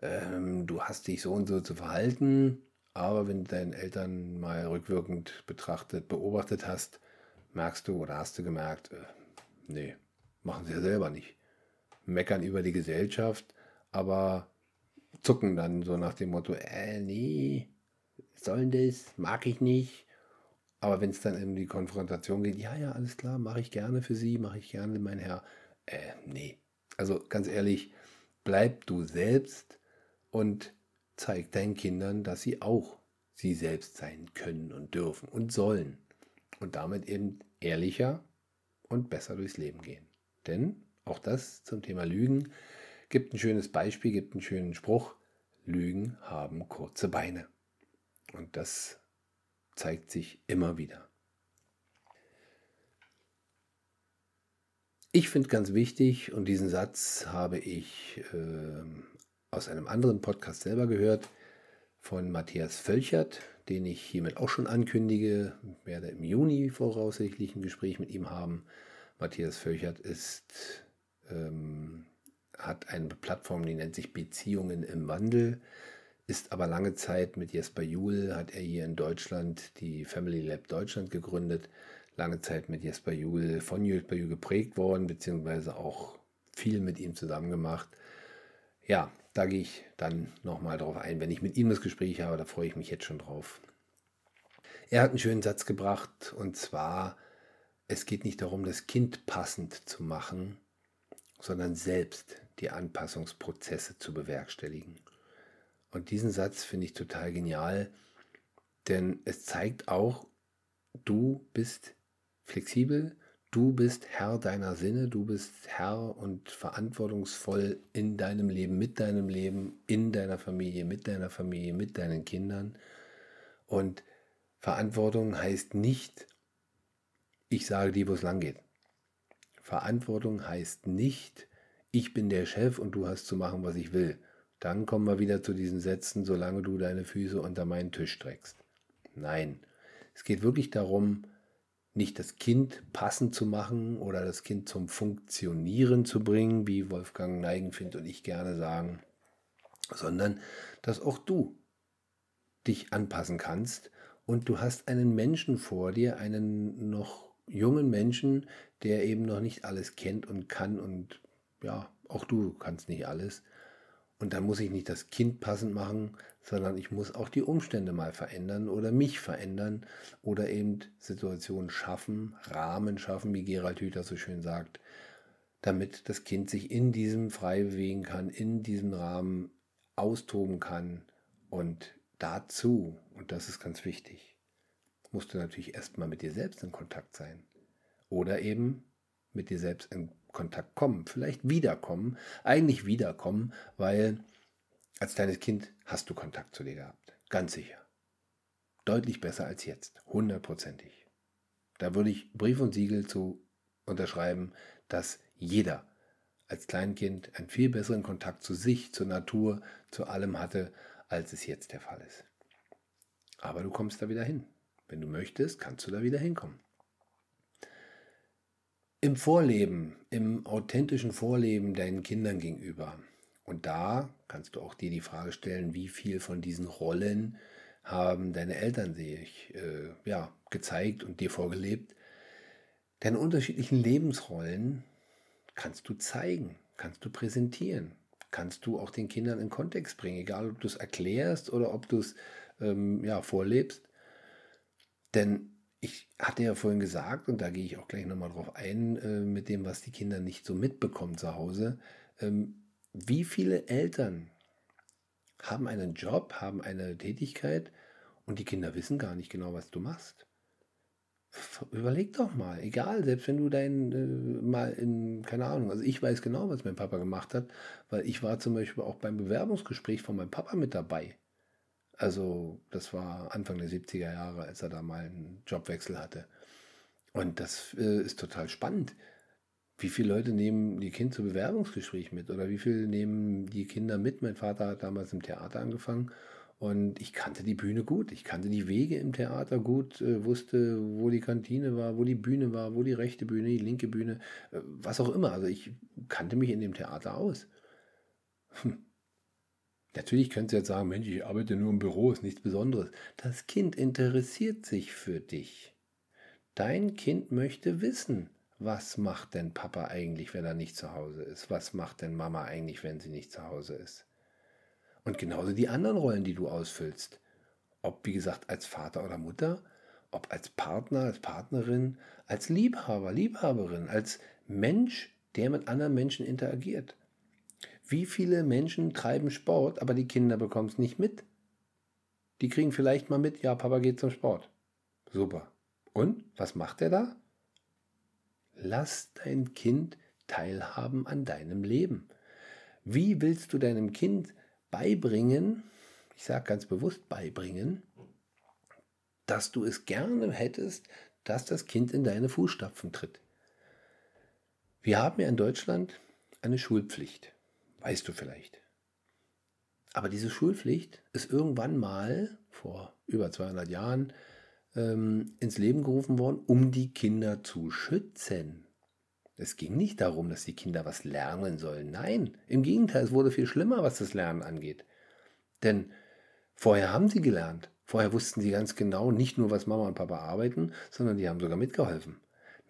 ähm, du hast dich so und so zu verhalten, aber wenn du deinen Eltern mal rückwirkend betrachtet, beobachtet hast, merkst du oder hast du gemerkt, äh, nee, machen sie ja selber nicht. Meckern über die Gesellschaft, aber zucken dann so nach dem Motto, äh, nee, sollen das, mag ich nicht. Aber wenn es dann in die Konfrontation geht, ja, ja, alles klar, mache ich gerne für Sie, mache ich gerne, mein Herr. Äh, nee. Also ganz ehrlich, bleib du selbst und zeig deinen Kindern, dass sie auch sie selbst sein können und dürfen und sollen und damit eben ehrlicher und besser durchs Leben gehen. Denn auch das zum Thema Lügen gibt ein schönes Beispiel, gibt einen schönen Spruch. Lügen haben kurze Beine. Und das zeigt sich immer wieder. Ich finde ganz wichtig, und diesen Satz habe ich äh, aus einem anderen Podcast selber gehört, von Matthias Völchert, den ich hiermit auch schon ankündige. Werde im Juni voraussichtlich ein Gespräch mit ihm haben. Matthias Völchert ist, ähm, hat eine Plattform, die nennt sich Beziehungen im Wandel, ist aber lange Zeit mit Jesper Juhl, hat er hier in Deutschland die Family Lab Deutschland gegründet, lange Zeit mit Jesper Juhl, von Jesper Juhl geprägt worden, beziehungsweise auch viel mit ihm zusammen gemacht. Ja, da gehe ich dann nochmal drauf ein. Wenn ich mit ihm das Gespräch habe, da freue ich mich jetzt schon drauf. Er hat einen schönen Satz gebracht und zwar, es geht nicht darum, das Kind passend zu machen, sondern selbst die Anpassungsprozesse zu bewerkstelligen. Und diesen Satz finde ich total genial, denn es zeigt auch, du bist flexibel, du bist Herr deiner Sinne, du bist Herr und verantwortungsvoll in deinem Leben, mit deinem Leben, in deiner Familie, mit deiner Familie, mit deinen Kindern. Und Verantwortung heißt nicht, ich sage dir, wo es lang geht. Verantwortung heißt nicht, ich bin der Chef und du hast zu machen, was ich will. Dann kommen wir wieder zu diesen Sätzen, solange du deine Füße unter meinen Tisch streckst. Nein, es geht wirklich darum, nicht das Kind passend zu machen oder das Kind zum Funktionieren zu bringen, wie Wolfgang Neigenfind und ich gerne sagen, sondern dass auch du dich anpassen kannst und du hast einen Menschen vor dir, einen noch jungen Menschen, der eben noch nicht alles kennt und kann und ja, auch du kannst nicht alles. Und dann muss ich nicht das Kind passend machen, sondern ich muss auch die Umstände mal verändern oder mich verändern oder eben Situationen schaffen, Rahmen schaffen, wie Gerald Hüther so schön sagt, damit das Kind sich in diesem frei bewegen kann, in diesem Rahmen austoben kann. Und dazu, und das ist ganz wichtig, musst du natürlich erstmal mit dir selbst in Kontakt sein. Oder eben mit dir selbst in Kontakt kommen, vielleicht wiederkommen, eigentlich wiederkommen, weil als kleines Kind hast du Kontakt zu dir gehabt. Ganz sicher. Deutlich besser als jetzt. Hundertprozentig. Da würde ich Brief und Siegel zu unterschreiben, dass jeder als Kleinkind einen viel besseren Kontakt zu sich, zur Natur, zu allem hatte, als es jetzt der Fall ist. Aber du kommst da wieder hin. Wenn du möchtest, kannst du da wieder hinkommen. Im Vorleben, im authentischen Vorleben deinen Kindern gegenüber und da kannst du auch dir die Frage stellen, wie viel von diesen Rollen haben deine Eltern sich äh, ja, gezeigt und dir vorgelebt. Deine unterschiedlichen Lebensrollen kannst du zeigen, kannst du präsentieren, kannst du auch den Kindern in Kontext bringen, egal ob du es erklärst oder ob du es ähm, ja, vorlebst. Denn ich hatte ja vorhin gesagt, und da gehe ich auch gleich nochmal drauf ein, äh, mit dem, was die Kinder nicht so mitbekommen zu Hause. Ähm, wie viele Eltern haben einen Job, haben eine Tätigkeit und die Kinder wissen gar nicht genau, was du machst? Überleg doch mal, egal, selbst wenn du dein äh, mal in, keine Ahnung, also ich weiß genau, was mein Papa gemacht hat, weil ich war zum Beispiel auch beim Bewerbungsgespräch von meinem Papa mit dabei. Also das war Anfang der 70er Jahre, als er da mal einen Jobwechsel hatte. Und das äh, ist total spannend. Wie viele Leute nehmen die Kinder zu Bewerbungsgespräch mit oder wie viele nehmen die Kinder mit? Mein Vater hat damals im Theater angefangen und ich kannte die Bühne gut. Ich kannte die Wege im Theater gut, äh, wusste, wo die Kantine war, wo die Bühne war, wo die rechte Bühne, die linke Bühne, äh, was auch immer. Also ich kannte mich in dem Theater aus. Hm. Natürlich könntest du jetzt sagen, Mensch, ich arbeite nur im Büro, ist nichts Besonderes. Das Kind interessiert sich für dich. Dein Kind möchte wissen, was macht denn Papa eigentlich, wenn er nicht zu Hause ist? Was macht denn Mama eigentlich, wenn sie nicht zu Hause ist? Und genauso die anderen Rollen, die du ausfüllst. Ob, wie gesagt, als Vater oder Mutter, ob als Partner, als Partnerin, als Liebhaber, Liebhaberin, als Mensch, der mit anderen Menschen interagiert. Wie viele Menschen treiben Sport, aber die Kinder bekommen es nicht mit? Die kriegen vielleicht mal mit, ja, Papa geht zum Sport. Super. Und was macht er da? Lass dein Kind teilhaben an deinem Leben. Wie willst du deinem Kind beibringen, ich sage ganz bewusst beibringen, dass du es gerne hättest, dass das Kind in deine Fußstapfen tritt? Wir haben ja in Deutschland eine Schulpflicht, weißt du vielleicht. Aber diese Schulpflicht ist irgendwann mal vor über 200 Jahren ähm, ins Leben gerufen worden, um die Kinder zu schützen. Es ging nicht darum, dass die Kinder was lernen sollen. Nein, im Gegenteil, es wurde viel schlimmer, was das Lernen angeht. Denn vorher haben sie gelernt. Vorher wussten sie ganz genau nicht nur, was Mama und Papa arbeiten, sondern die haben sogar mitgeholfen.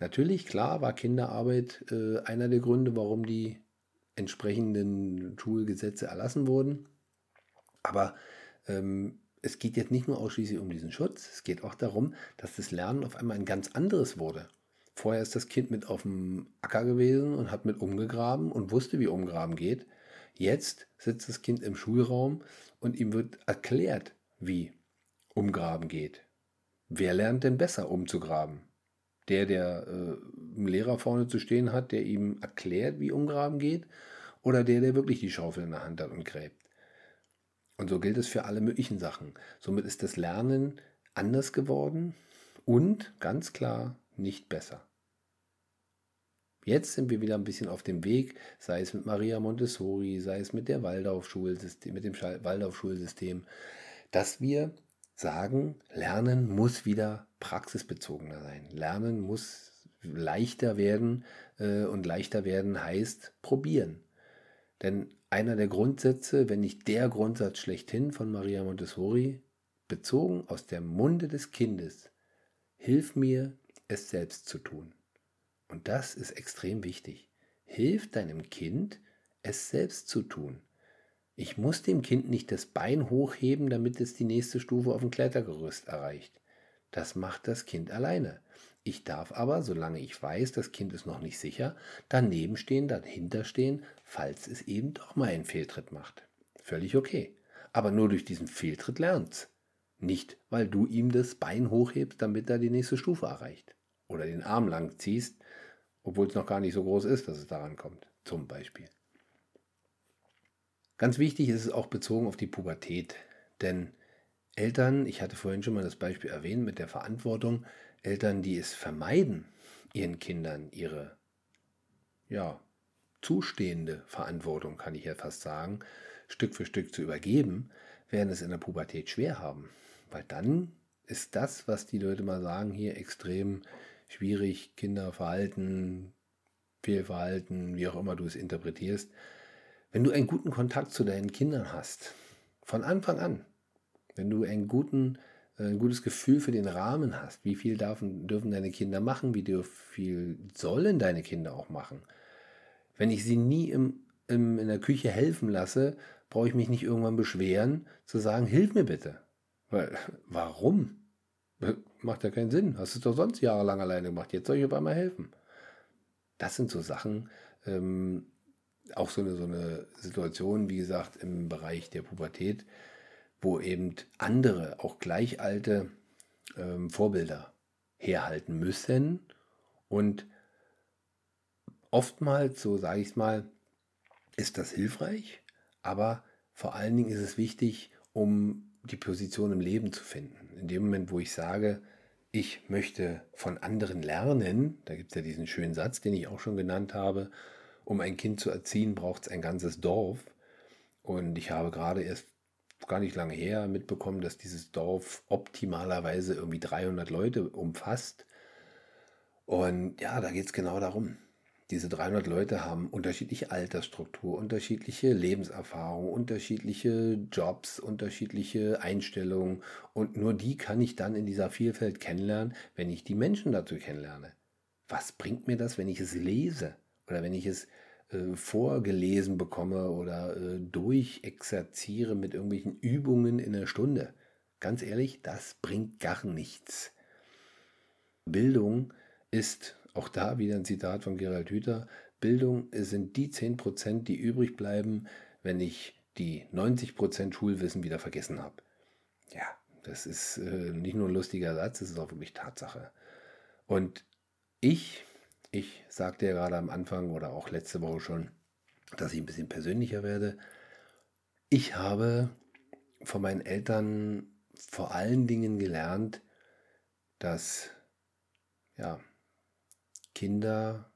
Natürlich, klar, war Kinderarbeit äh, einer der Gründe, warum die entsprechenden Schulgesetze erlassen wurden. Aber ähm, es geht jetzt nicht nur ausschließlich um diesen Schutz, es geht auch darum, dass das Lernen auf einmal ein ganz anderes wurde. Vorher ist das Kind mit auf dem Acker gewesen und hat mit umgegraben und wusste, wie umgraben geht. Jetzt sitzt das Kind im Schulraum und ihm wird erklärt, wie umgraben geht. Wer lernt denn besser umzugraben? Der, der äh, einen Lehrer vorne zu stehen hat, der ihm erklärt, wie umgraben geht, oder der, der wirklich die Schaufel in der Hand hat und gräbt? Und so gilt es für alle möglichen Sachen. Somit ist das Lernen anders geworden und ganz klar nicht besser. Jetzt sind wir wieder ein bisschen auf dem Weg, sei es mit Maria Montessori, sei es mit der Waldorf-Schulsystem, mit dem Waldorf-Schulsystem, dass wir sagen, Lernen muss wieder praxisbezogener sein. Lernen muss leichter werden äh, und leichter werden heißt probieren. Denn einer der Grundsätze, wenn nicht der Grundsatz schlechthin von Maria Montessori, bezogen aus dem Munde des Kindes, hilf mir, es selbst zu tun. Und das ist extrem wichtig. Hilf deinem Kind, es selbst zu tun. Ich muss dem Kind nicht das Bein hochheben, damit es die nächste Stufe auf dem Klettergerüst erreicht. Das macht das Kind alleine. Ich darf aber, solange ich weiß, das Kind ist noch nicht sicher, daneben stehen, dahinter stehen, falls es eben doch mal einen Fehltritt macht. Völlig okay. Aber nur durch diesen Fehltritt lernt's. Nicht, weil du ihm das Bein hochhebst, damit er die nächste Stufe erreicht. Oder den Arm lang ziehst, obwohl es noch gar nicht so groß ist, dass es daran kommt, zum Beispiel. Ganz wichtig ist es auch bezogen auf die Pubertät, denn Eltern, ich hatte vorhin schon mal das Beispiel erwähnt mit der Verantwortung, Eltern, die es vermeiden, ihren Kindern ihre ja, zustehende Verantwortung, kann ich ja fast sagen, Stück für Stück zu übergeben, werden es in der Pubertät schwer haben. Weil dann ist das, was die Leute mal sagen, hier extrem schwierig, Kinderverhalten, Fehlverhalten, wie auch immer du es interpretierst. Wenn du einen guten Kontakt zu deinen Kindern hast, von Anfang an, wenn du einen guten, äh, ein gutes Gefühl für den Rahmen hast, wie viel dürfen, dürfen deine Kinder machen, wie viel sollen deine Kinder auch machen. Wenn ich sie nie im, im, in der Küche helfen lasse, brauche ich mich nicht irgendwann beschweren, zu sagen, hilf mir bitte. Weil, warum? Macht ja keinen Sinn. Hast es doch sonst jahrelang alleine gemacht. Jetzt soll ich auf einmal helfen. Das sind so Sachen, ähm, auch so eine, so eine Situation, wie gesagt, im Bereich der Pubertät, wo eben andere, auch gleich alte ähm, Vorbilder herhalten müssen. Und oftmals, so sage ich es mal, ist das hilfreich, aber vor allen Dingen ist es wichtig, um die Position im Leben zu finden. In dem Moment, wo ich sage, ich möchte von anderen lernen, da gibt es ja diesen schönen Satz, den ich auch schon genannt habe, um ein Kind zu erziehen, braucht es ein ganzes Dorf. Und ich habe gerade erst gar nicht lange her mitbekommen, dass dieses Dorf optimalerweise irgendwie 300 Leute umfasst. Und ja, da geht es genau darum. Diese 300 Leute haben unterschiedliche Altersstruktur, unterschiedliche Lebenserfahrung, unterschiedliche Jobs, unterschiedliche Einstellungen. Und nur die kann ich dann in dieser Vielfalt kennenlernen, wenn ich die Menschen dazu kennenlerne. Was bringt mir das, wenn ich es lese oder wenn ich es äh, vorgelesen bekomme oder äh, durchexerziere mit irgendwelchen Übungen in der Stunde. Ganz ehrlich, das bringt gar nichts. Bildung ist, auch da wieder ein Zitat von Gerald Hüther, Bildung sind die 10%, die übrig bleiben, wenn ich die 90% Schulwissen wieder vergessen habe. Ja, das ist äh, nicht nur ein lustiger Satz, das ist auch wirklich Tatsache. Und ich ich sagte ja gerade am Anfang oder auch letzte Woche schon, dass ich ein bisschen persönlicher werde. Ich habe von meinen Eltern vor allen Dingen gelernt, dass ja, Kinder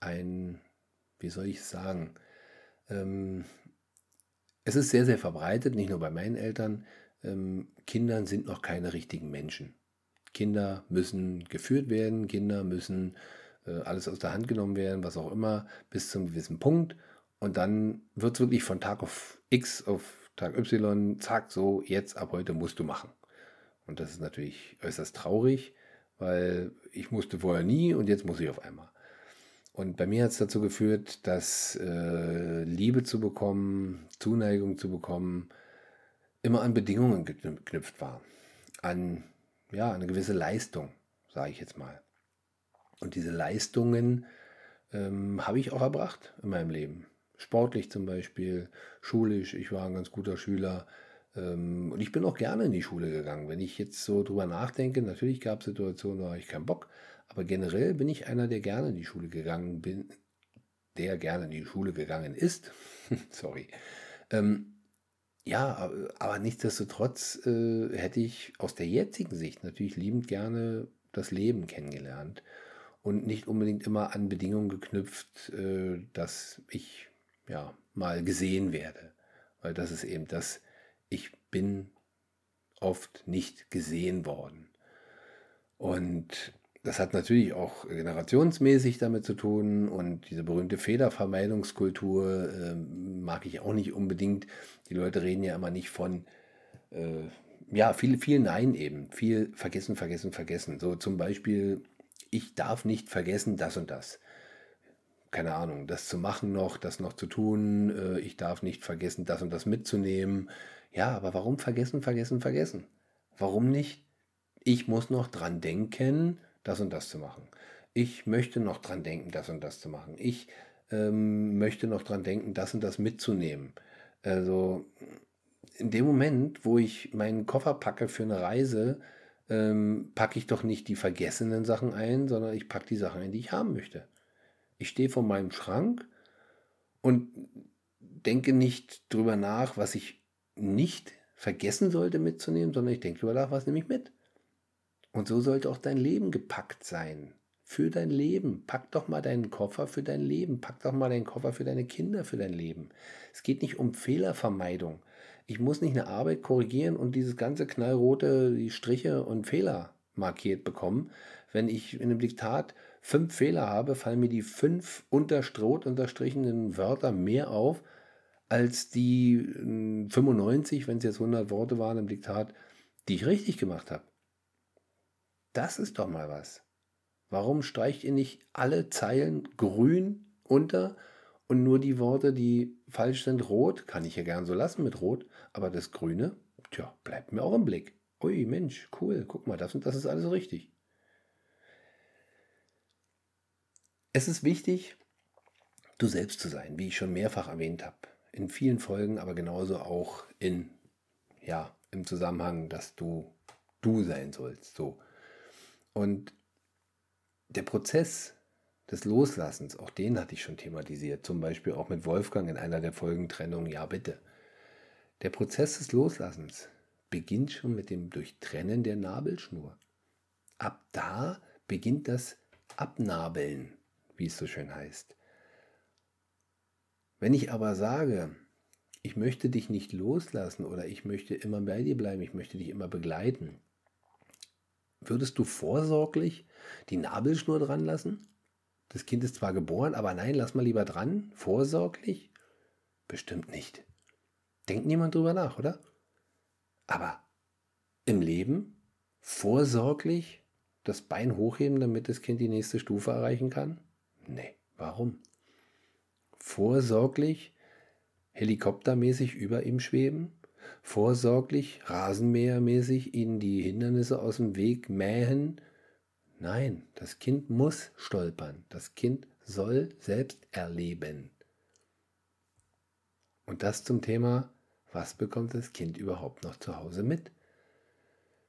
ein, wie soll ich sagen, ähm, es ist sehr, sehr verbreitet, nicht nur bei meinen Eltern, ähm, Kindern sind noch keine richtigen Menschen. Kinder müssen geführt werden, Kinder müssen äh, alles aus der Hand genommen werden, was auch immer, bis zu einem gewissen Punkt. Und dann wird es wirklich von Tag auf X auf Tag Y, zack, so, jetzt ab heute musst du machen. Und das ist natürlich äußerst traurig, weil ich musste vorher nie und jetzt muss ich auf einmal. Und bei mir hat es dazu geführt, dass äh, Liebe zu bekommen, Zuneigung zu bekommen, immer an Bedingungen geknüpft war. An ja, eine gewisse Leistung, sage ich jetzt mal. Und diese Leistungen ähm, habe ich auch erbracht in meinem Leben. Sportlich zum Beispiel, schulisch, ich war ein ganz guter Schüler. Ähm, und ich bin auch gerne in die Schule gegangen. Wenn ich jetzt so drüber nachdenke, natürlich gab es Situationen, da habe ich keinen Bock. Aber generell bin ich einer, der gerne in die Schule gegangen bin, der gerne in die Schule gegangen ist. Sorry. Ähm, ja, aber nichtsdestotrotz äh, hätte ich aus der jetzigen Sicht natürlich liebend gerne das Leben kennengelernt und nicht unbedingt immer an Bedingungen geknüpft, äh, dass ich ja mal gesehen werde. Weil das ist eben das, ich bin oft nicht gesehen worden. Und das hat natürlich auch generationsmäßig damit zu tun und diese berühmte Fehlervermeidungskultur äh, mag ich auch nicht unbedingt. Die Leute reden ja immer nicht von, äh, ja, viel, viel Nein eben, viel vergessen, vergessen, vergessen. So zum Beispiel, ich darf nicht vergessen das und das. Keine Ahnung, das zu machen noch, das noch zu tun. Äh, ich darf nicht vergessen, das und das mitzunehmen. Ja, aber warum vergessen, vergessen, vergessen? Warum nicht? Ich muss noch dran denken, das und das zu machen. Ich möchte noch dran denken, das und das zu machen. Ich ähm, möchte noch dran denken, das und das mitzunehmen. Also in dem Moment, wo ich meinen Koffer packe für eine Reise, ähm, packe ich doch nicht die vergessenen Sachen ein, sondern ich packe die Sachen ein, die ich haben möchte. Ich stehe vor meinem Schrank und denke nicht drüber nach, was ich nicht vergessen sollte mitzunehmen, sondern ich denke drüber nach, was nehme ich mit. Und so sollte auch dein Leben gepackt sein. Für dein Leben. Pack doch mal deinen Koffer für dein Leben. Pack doch mal deinen Koffer für deine Kinder, für dein Leben. Es geht nicht um Fehlervermeidung. Ich muss nicht eine Arbeit korrigieren und dieses ganze knallrote, die Striche und Fehler markiert bekommen. Wenn ich in einem Diktat fünf Fehler habe, fallen mir die fünf unterstrot unterstrichenen Wörter mehr auf als die 95, hm, wenn es jetzt 100 Worte waren im Diktat, die ich richtig gemacht habe. Das ist doch mal was. Warum streicht ihr nicht alle Zeilen grün unter und nur die Worte, die falsch sind, rot? Kann ich ja gern so lassen mit rot, aber das Grüne, tja, bleibt mir auch im Blick. Ui, Mensch, cool, guck mal, das und das ist alles richtig. Es ist wichtig, du selbst zu sein, wie ich schon mehrfach erwähnt habe. In vielen Folgen, aber genauso auch in, ja, im Zusammenhang, dass du du sein sollst. So. Und der Prozess des Loslassens, auch den hatte ich schon thematisiert, zum Beispiel auch mit Wolfgang in einer der Folgen Trennung, ja bitte. Der Prozess des Loslassens beginnt schon mit dem Durchtrennen der Nabelschnur. Ab da beginnt das Abnabeln, wie es so schön heißt. Wenn ich aber sage, ich möchte dich nicht loslassen oder ich möchte immer bei dir bleiben, ich möchte dich immer begleiten, Würdest du vorsorglich die Nabelschnur dran lassen? Das Kind ist zwar geboren, aber nein, lass mal lieber dran. Vorsorglich? Bestimmt nicht. Denkt niemand drüber nach, oder? Aber im Leben vorsorglich das Bein hochheben, damit das Kind die nächste Stufe erreichen kann? Nee, warum? Vorsorglich helikoptermäßig über ihm schweben? Vorsorglich, rasenmähermäßig ihnen die Hindernisse aus dem Weg mähen. Nein, das Kind muss stolpern. Das Kind soll selbst erleben. Und das zum Thema, was bekommt das Kind überhaupt noch zu Hause mit?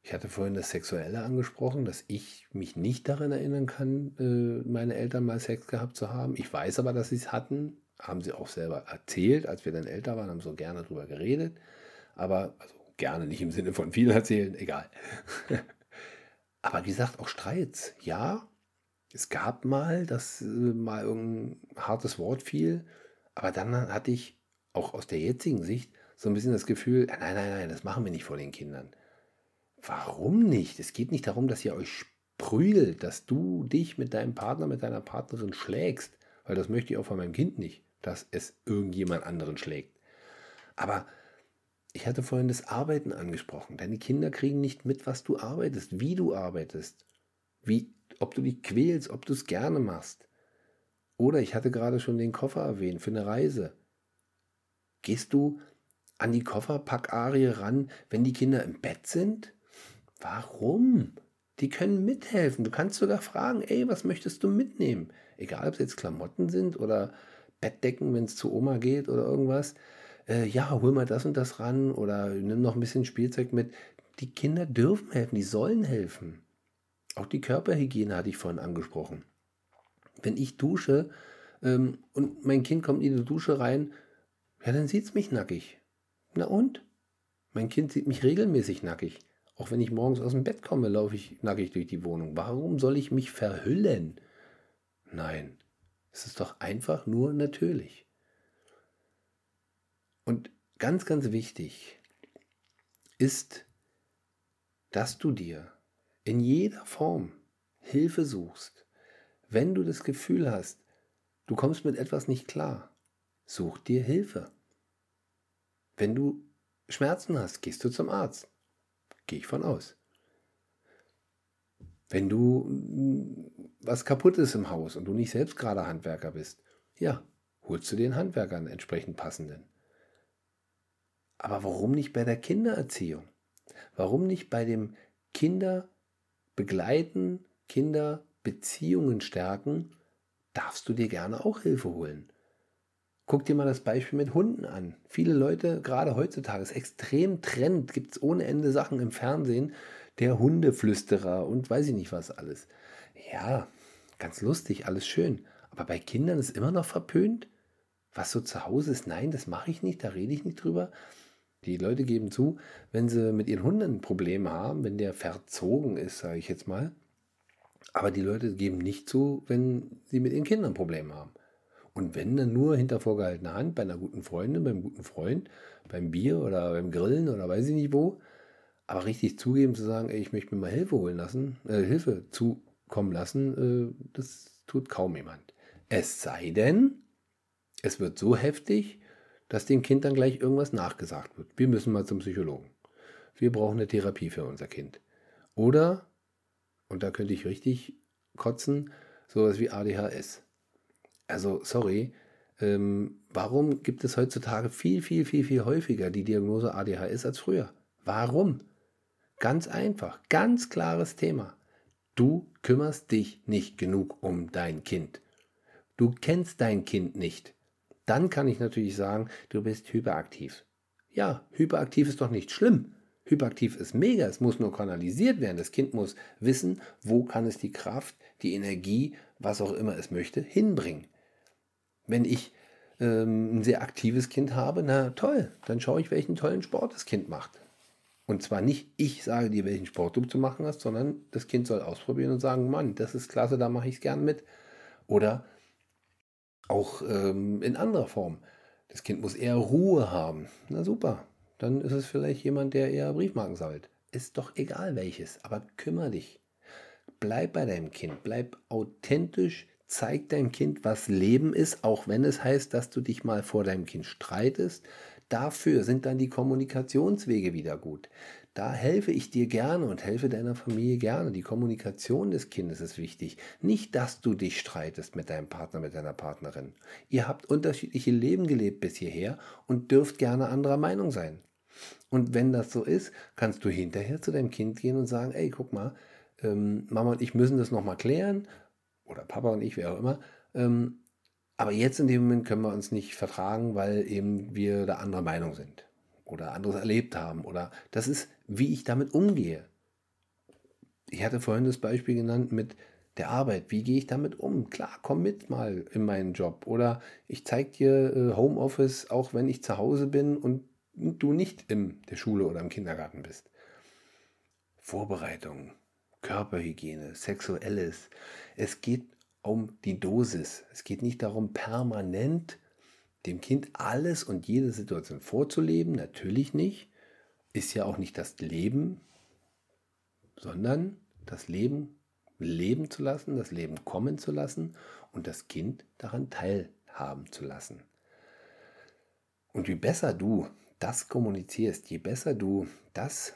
Ich hatte vorhin das Sexuelle angesprochen, dass ich mich nicht daran erinnern kann, äh, meine Eltern mal Sex gehabt zu haben. Ich weiß aber, dass sie es hatten. Haben sie auch selber erzählt, als wir dann älter waren, haben so gerne darüber geredet aber also gerne nicht im Sinne von viel erzählen, egal. aber wie gesagt, auch Streits, ja. Es gab mal, dass äh, mal irgendein hartes Wort fiel, aber dann hatte ich auch aus der jetzigen Sicht so ein bisschen das Gefühl, nein, nein, nein, das machen wir nicht vor den Kindern. Warum nicht? Es geht nicht darum, dass ihr euch prügelt, dass du dich mit deinem Partner, mit deiner Partnerin schlägst, weil das möchte ich auch von meinem Kind nicht, dass es irgendjemand anderen schlägt. Aber ich hatte vorhin das Arbeiten angesprochen. Deine Kinder kriegen nicht mit, was du arbeitest, wie du arbeitest, wie, ob du dich quälst, ob du es gerne machst Oder ich hatte gerade schon den Koffer erwähnt für eine Reise. Gehst du an die Kofferpackarie ran, wenn die Kinder im Bett sind? Warum? Die können mithelfen. Du kannst sogar fragen, ey, was möchtest du mitnehmen? Egal, ob es jetzt Klamotten sind oder Bettdecken, wenn es zu Oma geht oder irgendwas. Äh, ja, hol mal das und das ran oder nimm noch ein bisschen Spielzeug mit. Die Kinder dürfen helfen, die sollen helfen. Auch die Körperhygiene hatte ich vorhin angesprochen. Wenn ich dusche ähm, und mein Kind kommt in die Dusche rein, ja, dann sieht es mich nackig. Na und? Mein Kind sieht mich regelmäßig nackig. Auch wenn ich morgens aus dem Bett komme, laufe ich nackig durch die Wohnung. Warum soll ich mich verhüllen? Nein, es ist doch einfach nur natürlich. Und ganz, ganz wichtig ist, dass du dir in jeder Form Hilfe suchst. Wenn du das Gefühl hast, du kommst mit etwas nicht klar, such dir Hilfe. Wenn du Schmerzen hast, gehst du zum Arzt. Gehe ich von aus. Wenn du mm, was kaputt ist im Haus und du nicht selbst gerade Handwerker bist, ja, holst du den Handwerkern entsprechend passenden. Aber warum nicht bei der Kindererziehung? Warum nicht bei dem Kinder begleiten, Kinderbeziehungen stärken? Darfst du dir gerne auch Hilfe holen. Guck dir mal das Beispiel mit Hunden an. Viele Leute, gerade heutzutage, ist extrem Trend, gibt es ohne Ende Sachen im Fernsehen, der Hundeflüsterer und weiß ich nicht was alles. Ja, ganz lustig, alles schön. Aber bei Kindern ist immer noch verpönt. Was so zu Hause ist, nein, das mache ich nicht, da rede ich nicht drüber. Die Leute geben zu, wenn sie mit ihren Hunden ein Problem haben, wenn der verzogen ist, sage ich jetzt mal. Aber die Leute geben nicht zu, wenn sie mit ihren Kindern Probleme haben. Und wenn dann nur hinter vorgehaltener Hand bei einer guten Freundin, beim guten Freund, beim Bier oder beim Grillen oder weiß ich nicht wo, aber richtig zugeben zu sagen, ey, ich möchte mir mal Hilfe holen lassen, äh, Hilfe zukommen lassen, äh, das tut kaum jemand. Es sei denn, es wird so heftig, dass dem Kind dann gleich irgendwas nachgesagt wird. Wir müssen mal zum Psychologen. Wir brauchen eine Therapie für unser Kind. Oder, und da könnte ich richtig kotzen, sowas wie ADHS also sorry, ähm, warum gibt es heutzutage viel, viel, viel, viel häufiger die Diagnose ADHS als früher? Warum? Ganz einfach, ganz klares Thema. Du kümmerst dich nicht genug um dein Kind. Du kennst dein Kind nicht. Dann kann ich natürlich sagen, du bist hyperaktiv. Ja, hyperaktiv ist doch nicht schlimm. Hyperaktiv ist mega, es muss nur kanalisiert werden. Das Kind muss wissen, wo kann es die Kraft, die Energie, was auch immer es möchte, hinbringen. Wenn ich ähm, ein sehr aktives Kind habe, na toll, dann schaue ich, welchen tollen Sport das Kind macht. Und zwar nicht ich sage dir, welchen Sport du zu machen hast, sondern das Kind soll ausprobieren und sagen, Mann, das ist klasse, da mache ich es gern mit. Oder auch ähm, in anderer Form. Das Kind muss eher Ruhe haben. Na super, dann ist es vielleicht jemand, der eher Briefmarken sammelt. Ist doch egal welches, aber kümmere dich. Bleib bei deinem Kind, bleib authentisch, zeig deinem Kind, was Leben ist, auch wenn es heißt, dass du dich mal vor deinem Kind streitest. Dafür sind dann die Kommunikationswege wieder gut. Da helfe ich dir gerne und helfe deiner Familie gerne. Die Kommunikation des Kindes ist wichtig. Nicht, dass du dich streitest mit deinem Partner, mit deiner Partnerin. Ihr habt unterschiedliche Leben gelebt bis hierher und dürft gerne anderer Meinung sein. Und wenn das so ist, kannst du hinterher zu deinem Kind gehen und sagen, ey, guck mal, ähm, Mama und ich müssen das nochmal klären oder Papa und ich, wer auch immer. Ähm, aber jetzt in dem Moment können wir uns nicht vertragen, weil eben wir da anderer Meinung sind oder anderes erlebt haben. Oder das ist, wie ich damit umgehe. Ich hatte vorhin das Beispiel genannt mit der Arbeit. Wie gehe ich damit um? Klar, komm mit mal in meinen Job. Oder ich zeige dir äh, Homeoffice, auch wenn ich zu Hause bin und du nicht in der Schule oder im Kindergarten bist. Vorbereitung, Körperhygiene, Sexuelles. Es geht um die Dosis. Es geht nicht darum, permanent dem Kind alles und jede Situation vorzuleben. Natürlich nicht. Ist ja auch nicht das Leben, sondern das Leben leben zu lassen, das Leben kommen zu lassen und das Kind daran teilhaben zu lassen. Und je besser du das kommunizierst, je besser du das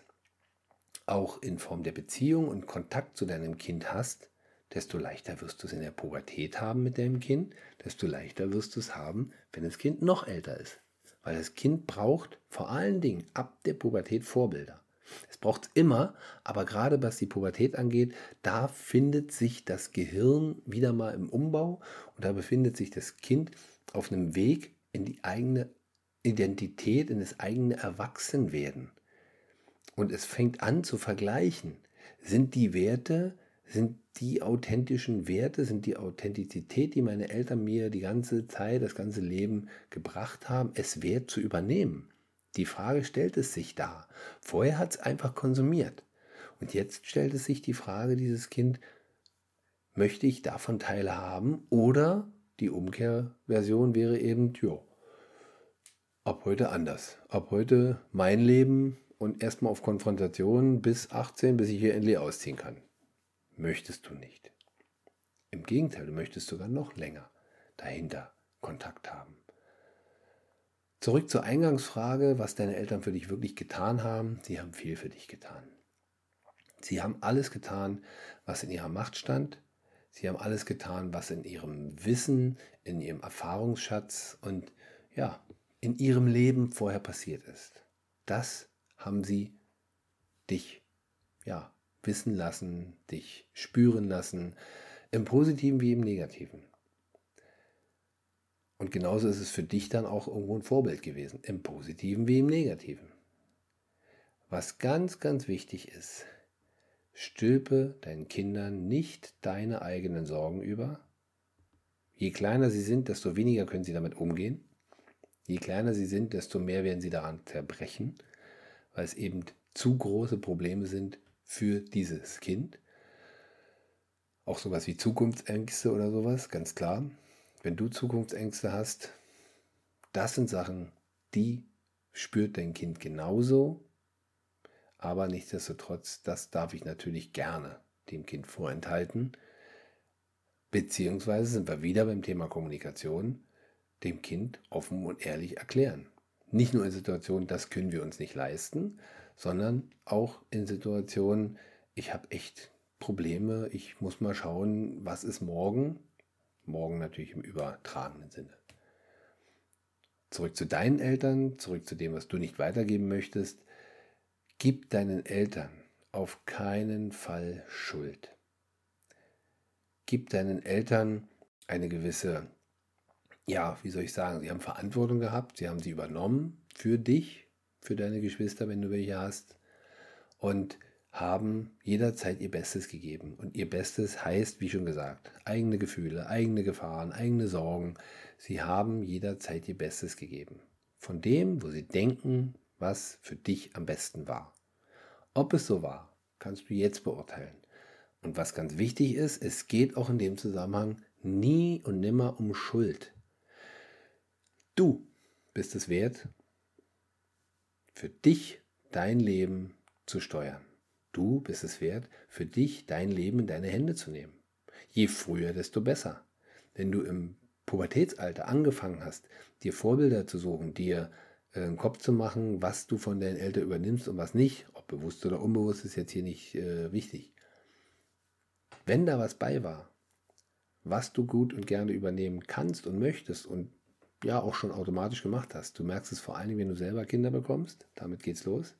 auch in Form der Beziehung und Kontakt zu deinem Kind hast, desto leichter wirst du es in der Pubertät haben mit deinem Kind, desto leichter wirst du es haben, wenn das Kind noch älter ist. Weil das Kind braucht vor allen Dingen ab der Pubertät Vorbilder. Es braucht es immer, aber gerade was die Pubertät angeht, da findet sich das Gehirn wieder mal im Umbau und da befindet sich das Kind auf einem Weg in die eigene Identität, in das eigene Erwachsenwerden. Und es fängt an zu vergleichen. Sind die Werte, sind die authentischen Werte, sind die Authentizität, die meine Eltern mir die ganze Zeit, das ganze Leben gebracht haben, es wert zu übernehmen? Die Frage stellt es sich da. Vorher hat es einfach konsumiert. Und jetzt stellt es sich die Frage, dieses Kind, möchte ich davon teilhaben? Oder die Umkehrversion wäre eben, jo, ab heute anders. Ab heute mein Leben und erstmal auf Konfrontation bis 18, bis ich hier endlich ausziehen kann. Möchtest du nicht. Im Gegenteil, du möchtest sogar noch länger dahinter Kontakt haben. Zurück zur Eingangsfrage, was deine Eltern für dich wirklich getan haben. Sie haben viel für dich getan. Sie haben alles getan, was in ihrer Macht stand. Sie haben alles getan, was in ihrem Wissen, in ihrem Erfahrungsschatz und ja, in ihrem Leben vorher passiert ist. Das haben sie dich ja, wissen lassen, dich spüren lassen, im positiven wie im negativen. Und genauso ist es für dich dann auch irgendwo ein Vorbild gewesen, im positiven wie im negativen. Was ganz, ganz wichtig ist, stülpe deinen Kindern nicht deine eigenen Sorgen über. Je kleiner sie sind, desto weniger können sie damit umgehen. Je kleiner sie sind, desto mehr werden sie daran zerbrechen, weil es eben zu große Probleme sind für dieses Kind. Auch sowas wie Zukunftsängste oder sowas, ganz klar wenn du Zukunftsängste hast, das sind Sachen, die spürt dein Kind genauso. Aber nichtsdestotrotz, das darf ich natürlich gerne dem Kind vorenthalten. Beziehungsweise sind wir wieder beim Thema Kommunikation, dem Kind offen und ehrlich erklären. Nicht nur in Situationen, das können wir uns nicht leisten, sondern auch in Situationen, ich habe echt Probleme, ich muss mal schauen, was ist morgen, morgen natürlich im übertragenen Sinne. Zurück zu deinen Eltern, zurück zu dem, was du nicht weitergeben möchtest. Gib deinen Eltern auf keinen Fall Schuld. Gib deinen Eltern eine gewisse, ja, wie soll ich sagen, sie haben Verantwortung gehabt, sie haben sie übernommen für dich, für deine Geschwister, wenn du welche hast. Und haben jederzeit ihr Bestes gegeben. Und ihr Bestes heißt, wie schon gesagt, eigene Gefühle, eigene Gefahren, eigene Sorgen. Sie haben jederzeit ihr Bestes gegeben. Von dem, wo sie denken, was für dich am besten war. Ob es so war, kannst du jetzt beurteilen. Und was ganz wichtig ist, es geht auch in dem Zusammenhang nie und nimmer um Schuld. Du bist es wert, für dich dein Leben zu steuern. Du bist es wert, für dich dein Leben in deine Hände zu nehmen. Je früher, desto besser. Wenn du im Pubertätsalter angefangen hast, dir Vorbilder zu suchen, dir äh, einen Kopf zu machen, was du von deinen Eltern übernimmst und was nicht, ob bewusst oder unbewusst, ist jetzt hier nicht äh, wichtig. Wenn da was bei war, was du gut und gerne übernehmen kannst und möchtest und ja auch schon automatisch gemacht hast, du merkst es vor allen Dingen, wenn du selber Kinder bekommst, damit geht's los.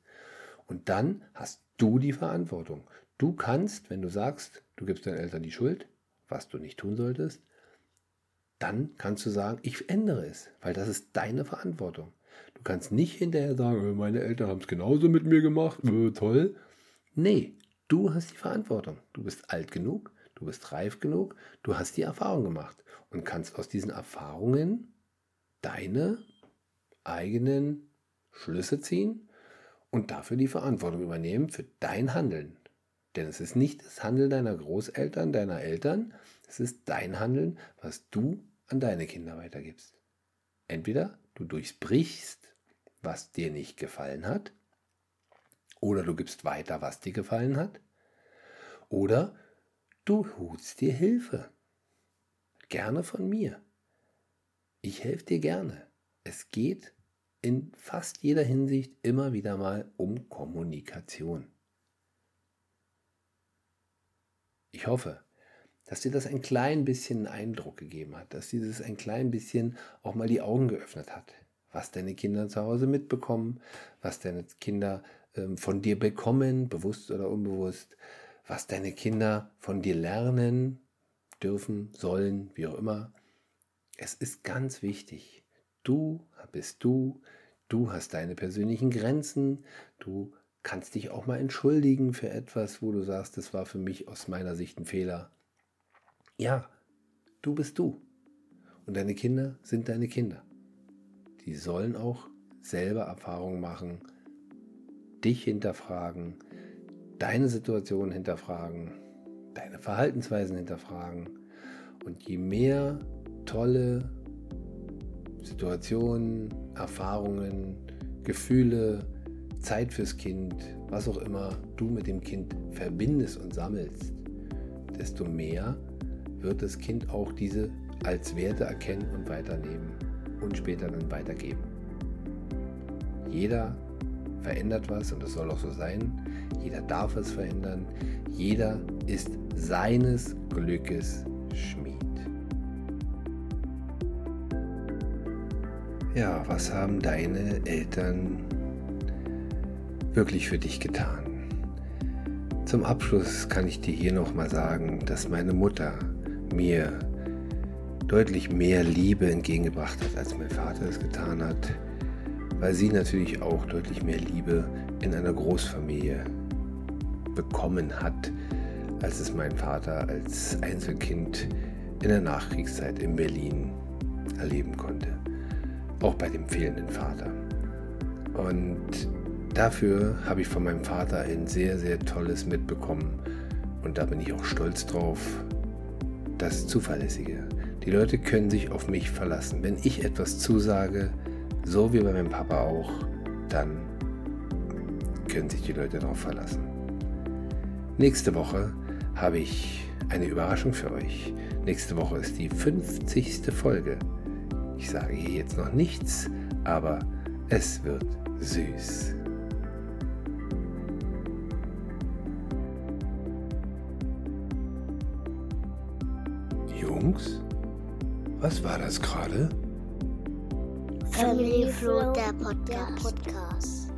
Und dann hast du die Verantwortung. Du kannst, wenn du sagst, du gibst deinen Eltern die Schuld, was du nicht tun solltest, dann kannst du sagen, ich ändere es, weil das ist deine Verantwortung. Du kannst nicht hinterher sagen, äh, meine Eltern haben es genauso mit mir gemacht, äh, toll. Nee, du hast die Verantwortung. Du bist alt genug, du bist reif genug, du hast die Erfahrung gemacht und kannst aus diesen Erfahrungen deine eigenen Schlüsse ziehen und dafür die Verantwortung übernehmen für dein Handeln. Denn es ist nicht das Handeln deiner Großeltern, deiner Eltern, es ist dein Handeln, was du an deine Kinder weitergibst. Entweder du durchbrichst, was dir nicht gefallen hat, oder du gibst weiter, was dir gefallen hat, oder du holst dir Hilfe. Gerne von mir. Ich helfe dir gerne. Es geht in fast jeder Hinsicht immer wieder mal um Kommunikation. Ich hoffe, dass dir das ein klein bisschen Eindruck gegeben hat, dass dieses ein klein bisschen auch mal die Augen geöffnet hat, was deine Kinder zu Hause mitbekommen, was deine Kinder ähm, von dir bekommen, bewusst oder unbewusst, was deine Kinder von dir lernen dürfen, sollen, wie auch immer. Es ist ganz wichtig. Du bist du, du hast deine persönlichen Grenzen, du kannst dich auch mal entschuldigen für etwas, wo du sagst, das war für mich aus meiner Sicht ein Fehler. Ja, du bist du. Und deine Kinder sind deine Kinder. Die sollen auch selber Erfahrungen machen, dich hinterfragen, deine Situation hinterfragen, deine Verhaltensweisen hinterfragen. Und je mehr tolle Situationen, Erfahrungen, Gefühle, Zeit fürs Kind, was auch immer du mit dem Kind verbindest und sammelst, desto mehr wird das Kind auch diese als Werte erkennen und weiternehmen und später dann weitergeben. Jeder verändert was und das soll auch so sein. Jeder darf es verändern. Jeder ist seines Glückes Schmied. Ja, was haben deine Eltern wirklich für dich getan? Zum Abschluss kann ich dir hier nochmal sagen, dass meine Mutter mir deutlich mehr Liebe entgegengebracht hat, als mein Vater es getan hat, weil sie natürlich auch deutlich mehr Liebe in einer Großfamilie bekommen hat, als es mein Vater als Einzelkind in der Nachkriegszeit in Berlin erleben konnte. Auch bei dem fehlenden Vater. Und dafür habe ich von meinem Vater ein sehr, sehr tolles mitbekommen. Und da bin ich auch stolz drauf, das Zuverlässige. Die Leute können sich auf mich verlassen. Wenn ich etwas zusage, so wie bei meinem Papa auch, dann können sich die Leute darauf verlassen. Nächste Woche habe ich eine Überraschung für euch. Nächste Woche ist die 50. Folge. Ich sage hier jetzt noch nichts, aber es wird süß. Jungs, was war das gerade? Family Flow, der Podcast.